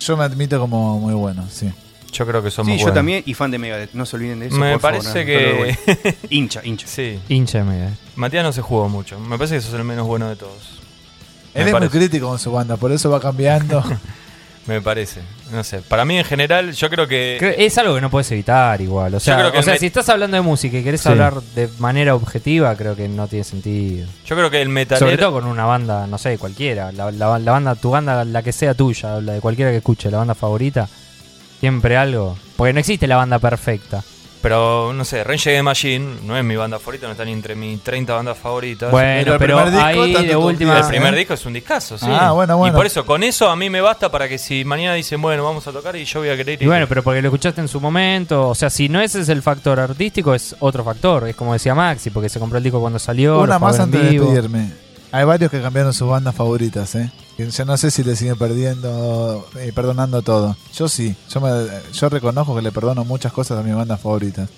C: Yo me admito como muy bueno, sí.
A: Yo creo que somos
B: Sí, yo
A: buenos.
B: también y fan de Megadeth. No se olviden de eso.
A: Me
B: por
A: parece que.
B: no hincha, hincha.
A: sí.
D: Hincha de Megadeth.
A: Matías no se jugó mucho. Me parece que sos el menos bueno de todos. Me
C: Él es
A: parece.
C: muy crítico con su banda, por eso va cambiando.
A: Me parece. No sé. Para mí en general, yo creo que.
D: Creo- Es algo que no puedes evitar igual. O sea,
A: creo que
D: o sea si estás hablando de música y querés
C: Sí.
D: hablar de manera objetiva, creo que no tiene sentido.
A: Yo creo que el
D: Sobre
A: metalero.
D: todo con una banda, no sé, cualquiera. La, la- la banda, tu banda, la que sea tuya, la de cualquiera que escuche, la banda favorita, siempre algo. Porque no existe la banda perfecta.
A: Pero no sé, Against the Machine no es mi banda favorita, no está ni entre mis 30 bandas favoritas.
D: Bueno,
C: el
D: pero
C: primer disco,
D: ahí de última.
A: el
C: ¿eh?
A: primer disco es un discazo, sí.
C: Ah, bueno, bueno.
A: Y por eso, con eso a mí me basta para que si mañana dicen, bueno, vamos a tocar y yo voy a querer ir.
D: Y bueno, pero porque lo escuchaste en su momento. O sea, si no ese es el factor artístico, es otro factor. Es como decía Maxi, porque se compró el disco cuando salió.
C: Una más antes de
D: vivo.
C: Hay varios que cambiaron sus bandas favoritas, ¿eh? Yo no sé si le siguen perdiendo, eh, perdonando todo. Yo sí, yo, me, yo reconozco que le perdono muchas cosas a mis bandas favoritas.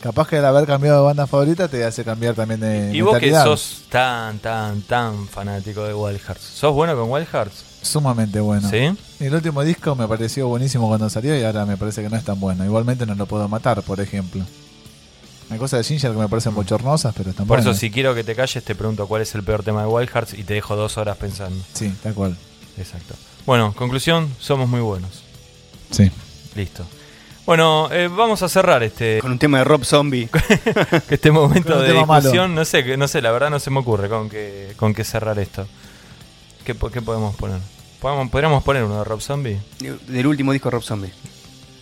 C: Capaz que el haber cambiado de banda favorita te hace cambiar también de
A: y vos que sos tan, tan, tan fanático de Wild Hearts. ¿Sos bueno con Wild Hearts?
C: Sumamente bueno.
A: ¿Sí?
C: El último disco me pareció buenísimo cuando salió y ahora me parece que no es tan bueno. Igualmente no lo puedo matar, por ejemplo. Hay cosas de Ginger que me parecen bochornosas, pero están
A: Por eso, si quiero que te calles, te pregunto cuál es el peor tema de Wild Hearts y te dejo dos horas pensando.
C: Sí, tal cual.
A: Exacto. Bueno, conclusión, somos muy buenos.
C: Sí.
A: Listo. Bueno, eh, vamos a cerrar este,
B: Con un tema de Rob Zombie.
A: este momento de
C: malo.
A: discusión. No sé, que- no sé, la verdad no se me ocurre con qué, con qué cerrar esto. ¿Qué, qué podemos poner? ¿Podemos- ¿Podríamos poner uno de Rob Zombie?
B: Del último disco de Rob Zombie.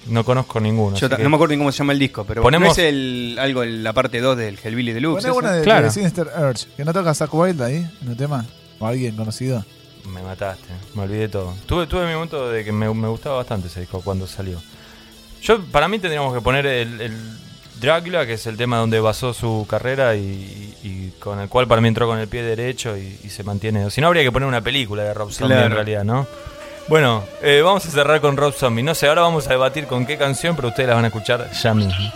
A: No conozco ninguno.
B: Yo
A: que-
B: no me acuerdo ni cómo se llama el disco, pero
A: Ponemos-
B: ¿no es el, algo en la parte 2 del Hellbilly Deluxe.
C: Una de,
D: Claro.
C: de Sinister Urge. Que no toca Zack Wild ahí, en el tema. O alguien conocido.
A: Me mataste, me olvidé todo. Tuve, tuve mi momento de que me, me gustaba bastante ese disco cuando salió. Yo, para mí tendríamos que poner el, el Dracula, que es el tema donde basó su carrera y, y con el cual para mí entró con el pie derecho y, y se mantiene. Si no, habría que poner una película de Rob Zombie
B: Claro.
A: en realidad, ¿no? Bueno, eh, vamos a cerrar con Rob Zombie. No sé, ahora vamos a debatir con qué canción, pero ustedes la van a escuchar ya mismo.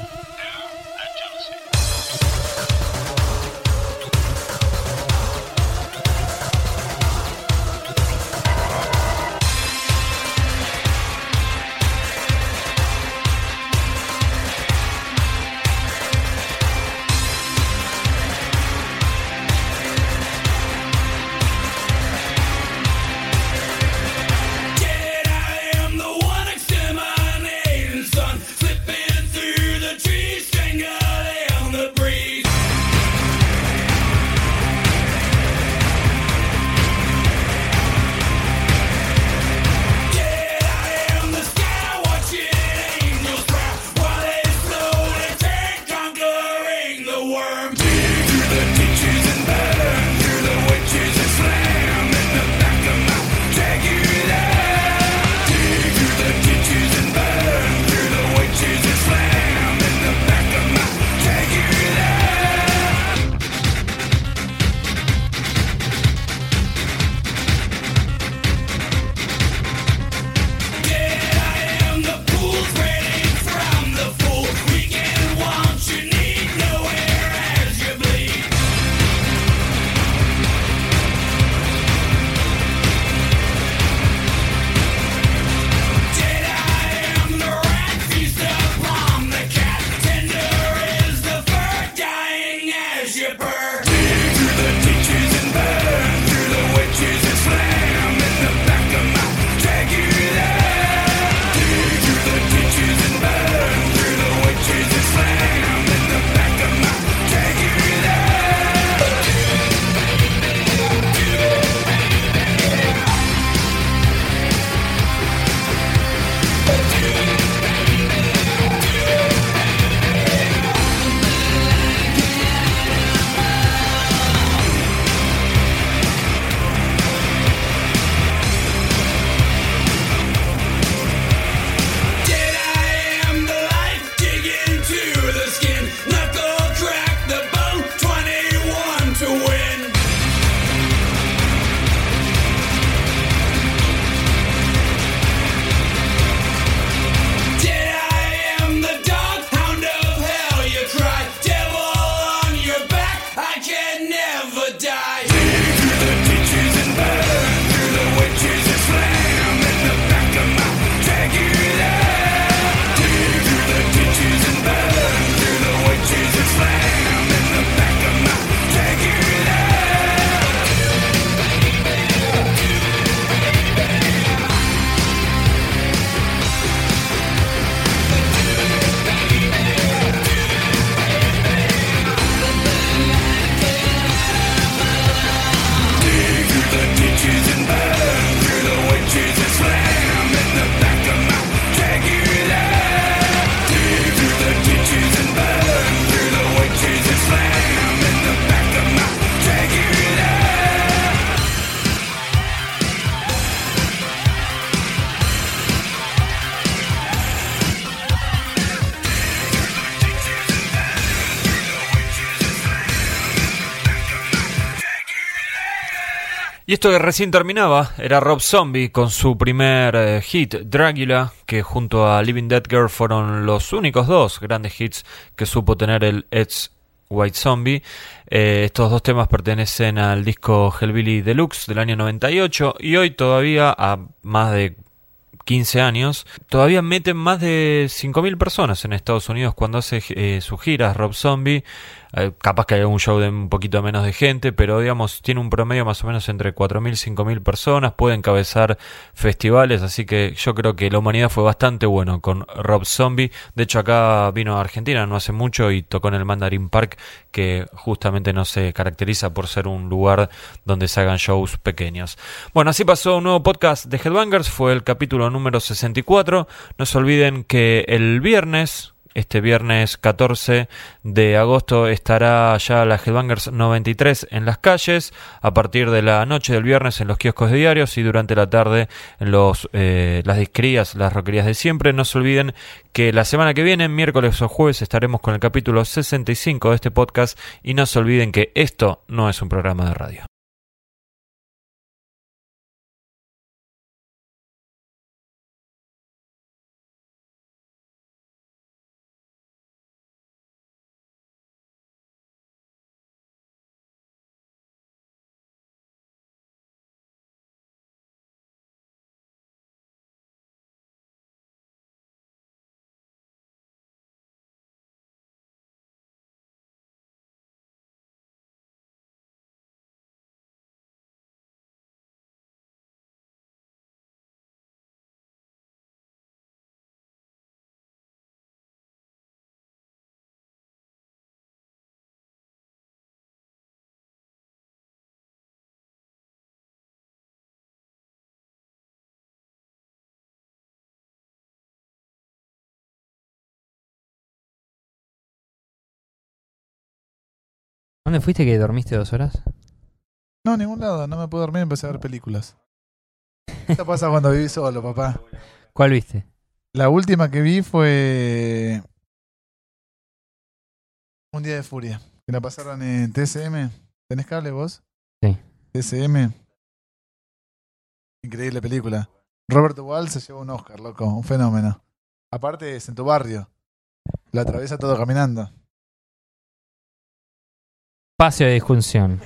A: Que recién terminaba era Rob Zombie con su primer eh, hit, Dragula, que junto a Living Dead Girl fueron los únicos dos grandes hits que supo tener el ex White Zombie. Eh, estos dos temas pertenecen al disco Hellbilly Deluxe del año 98 y hoy todavía a más de 15 años, todavía meten más de 5.000 personas en Estados Unidos cuando hace eh, sus giras Rob Zombie. Eh, capaz que hay un show de un poquito menos de gente, pero digamos, tiene un promedio más o menos entre 4.000 y 5.000 personas, puede encabezar festivales, así que yo creo que la humanidad fue bastante bueno con Rob Zombie. De hecho, acá vino a Argentina no hace mucho y tocó en el Mandarin Park, que justamente no se caracteriza por ser un lugar donde se hagan shows pequeños. Bueno, así pasó un nuevo podcast de Headbangers, fue el capítulo número 64. No se olviden que el viernes, este viernes 14 de agosto estará ya la Headbangers 93 en las calles, a partir de la noche del viernes en los kioscos de diarios y durante la tarde en eh, las disquerías, las roquerías de siempre. No se olviden que la semana que viene, miércoles o jueves, estaremos con el capítulo 65 de este podcast y no se olviden que esto no es un programa de radio.
D: ¿Dónde fuiste que dormiste dos horas?
C: No, a ningún lado. No me puedo dormir y empecé a ver películas. Esto pasa cuando viví solo, papá.
D: ¿Cuál viste?
C: La última que vi fue. Un día de furia. Que la pasaron en TSM. ¿Tenés cable vos?
D: Sí.
C: TSM. Increíble película. Robert Wall se llevó un Oscar, loco. Un fenómeno. Aparte es en tu barrio. Lo atraviesa todo caminando.
D: Espacio de discusión.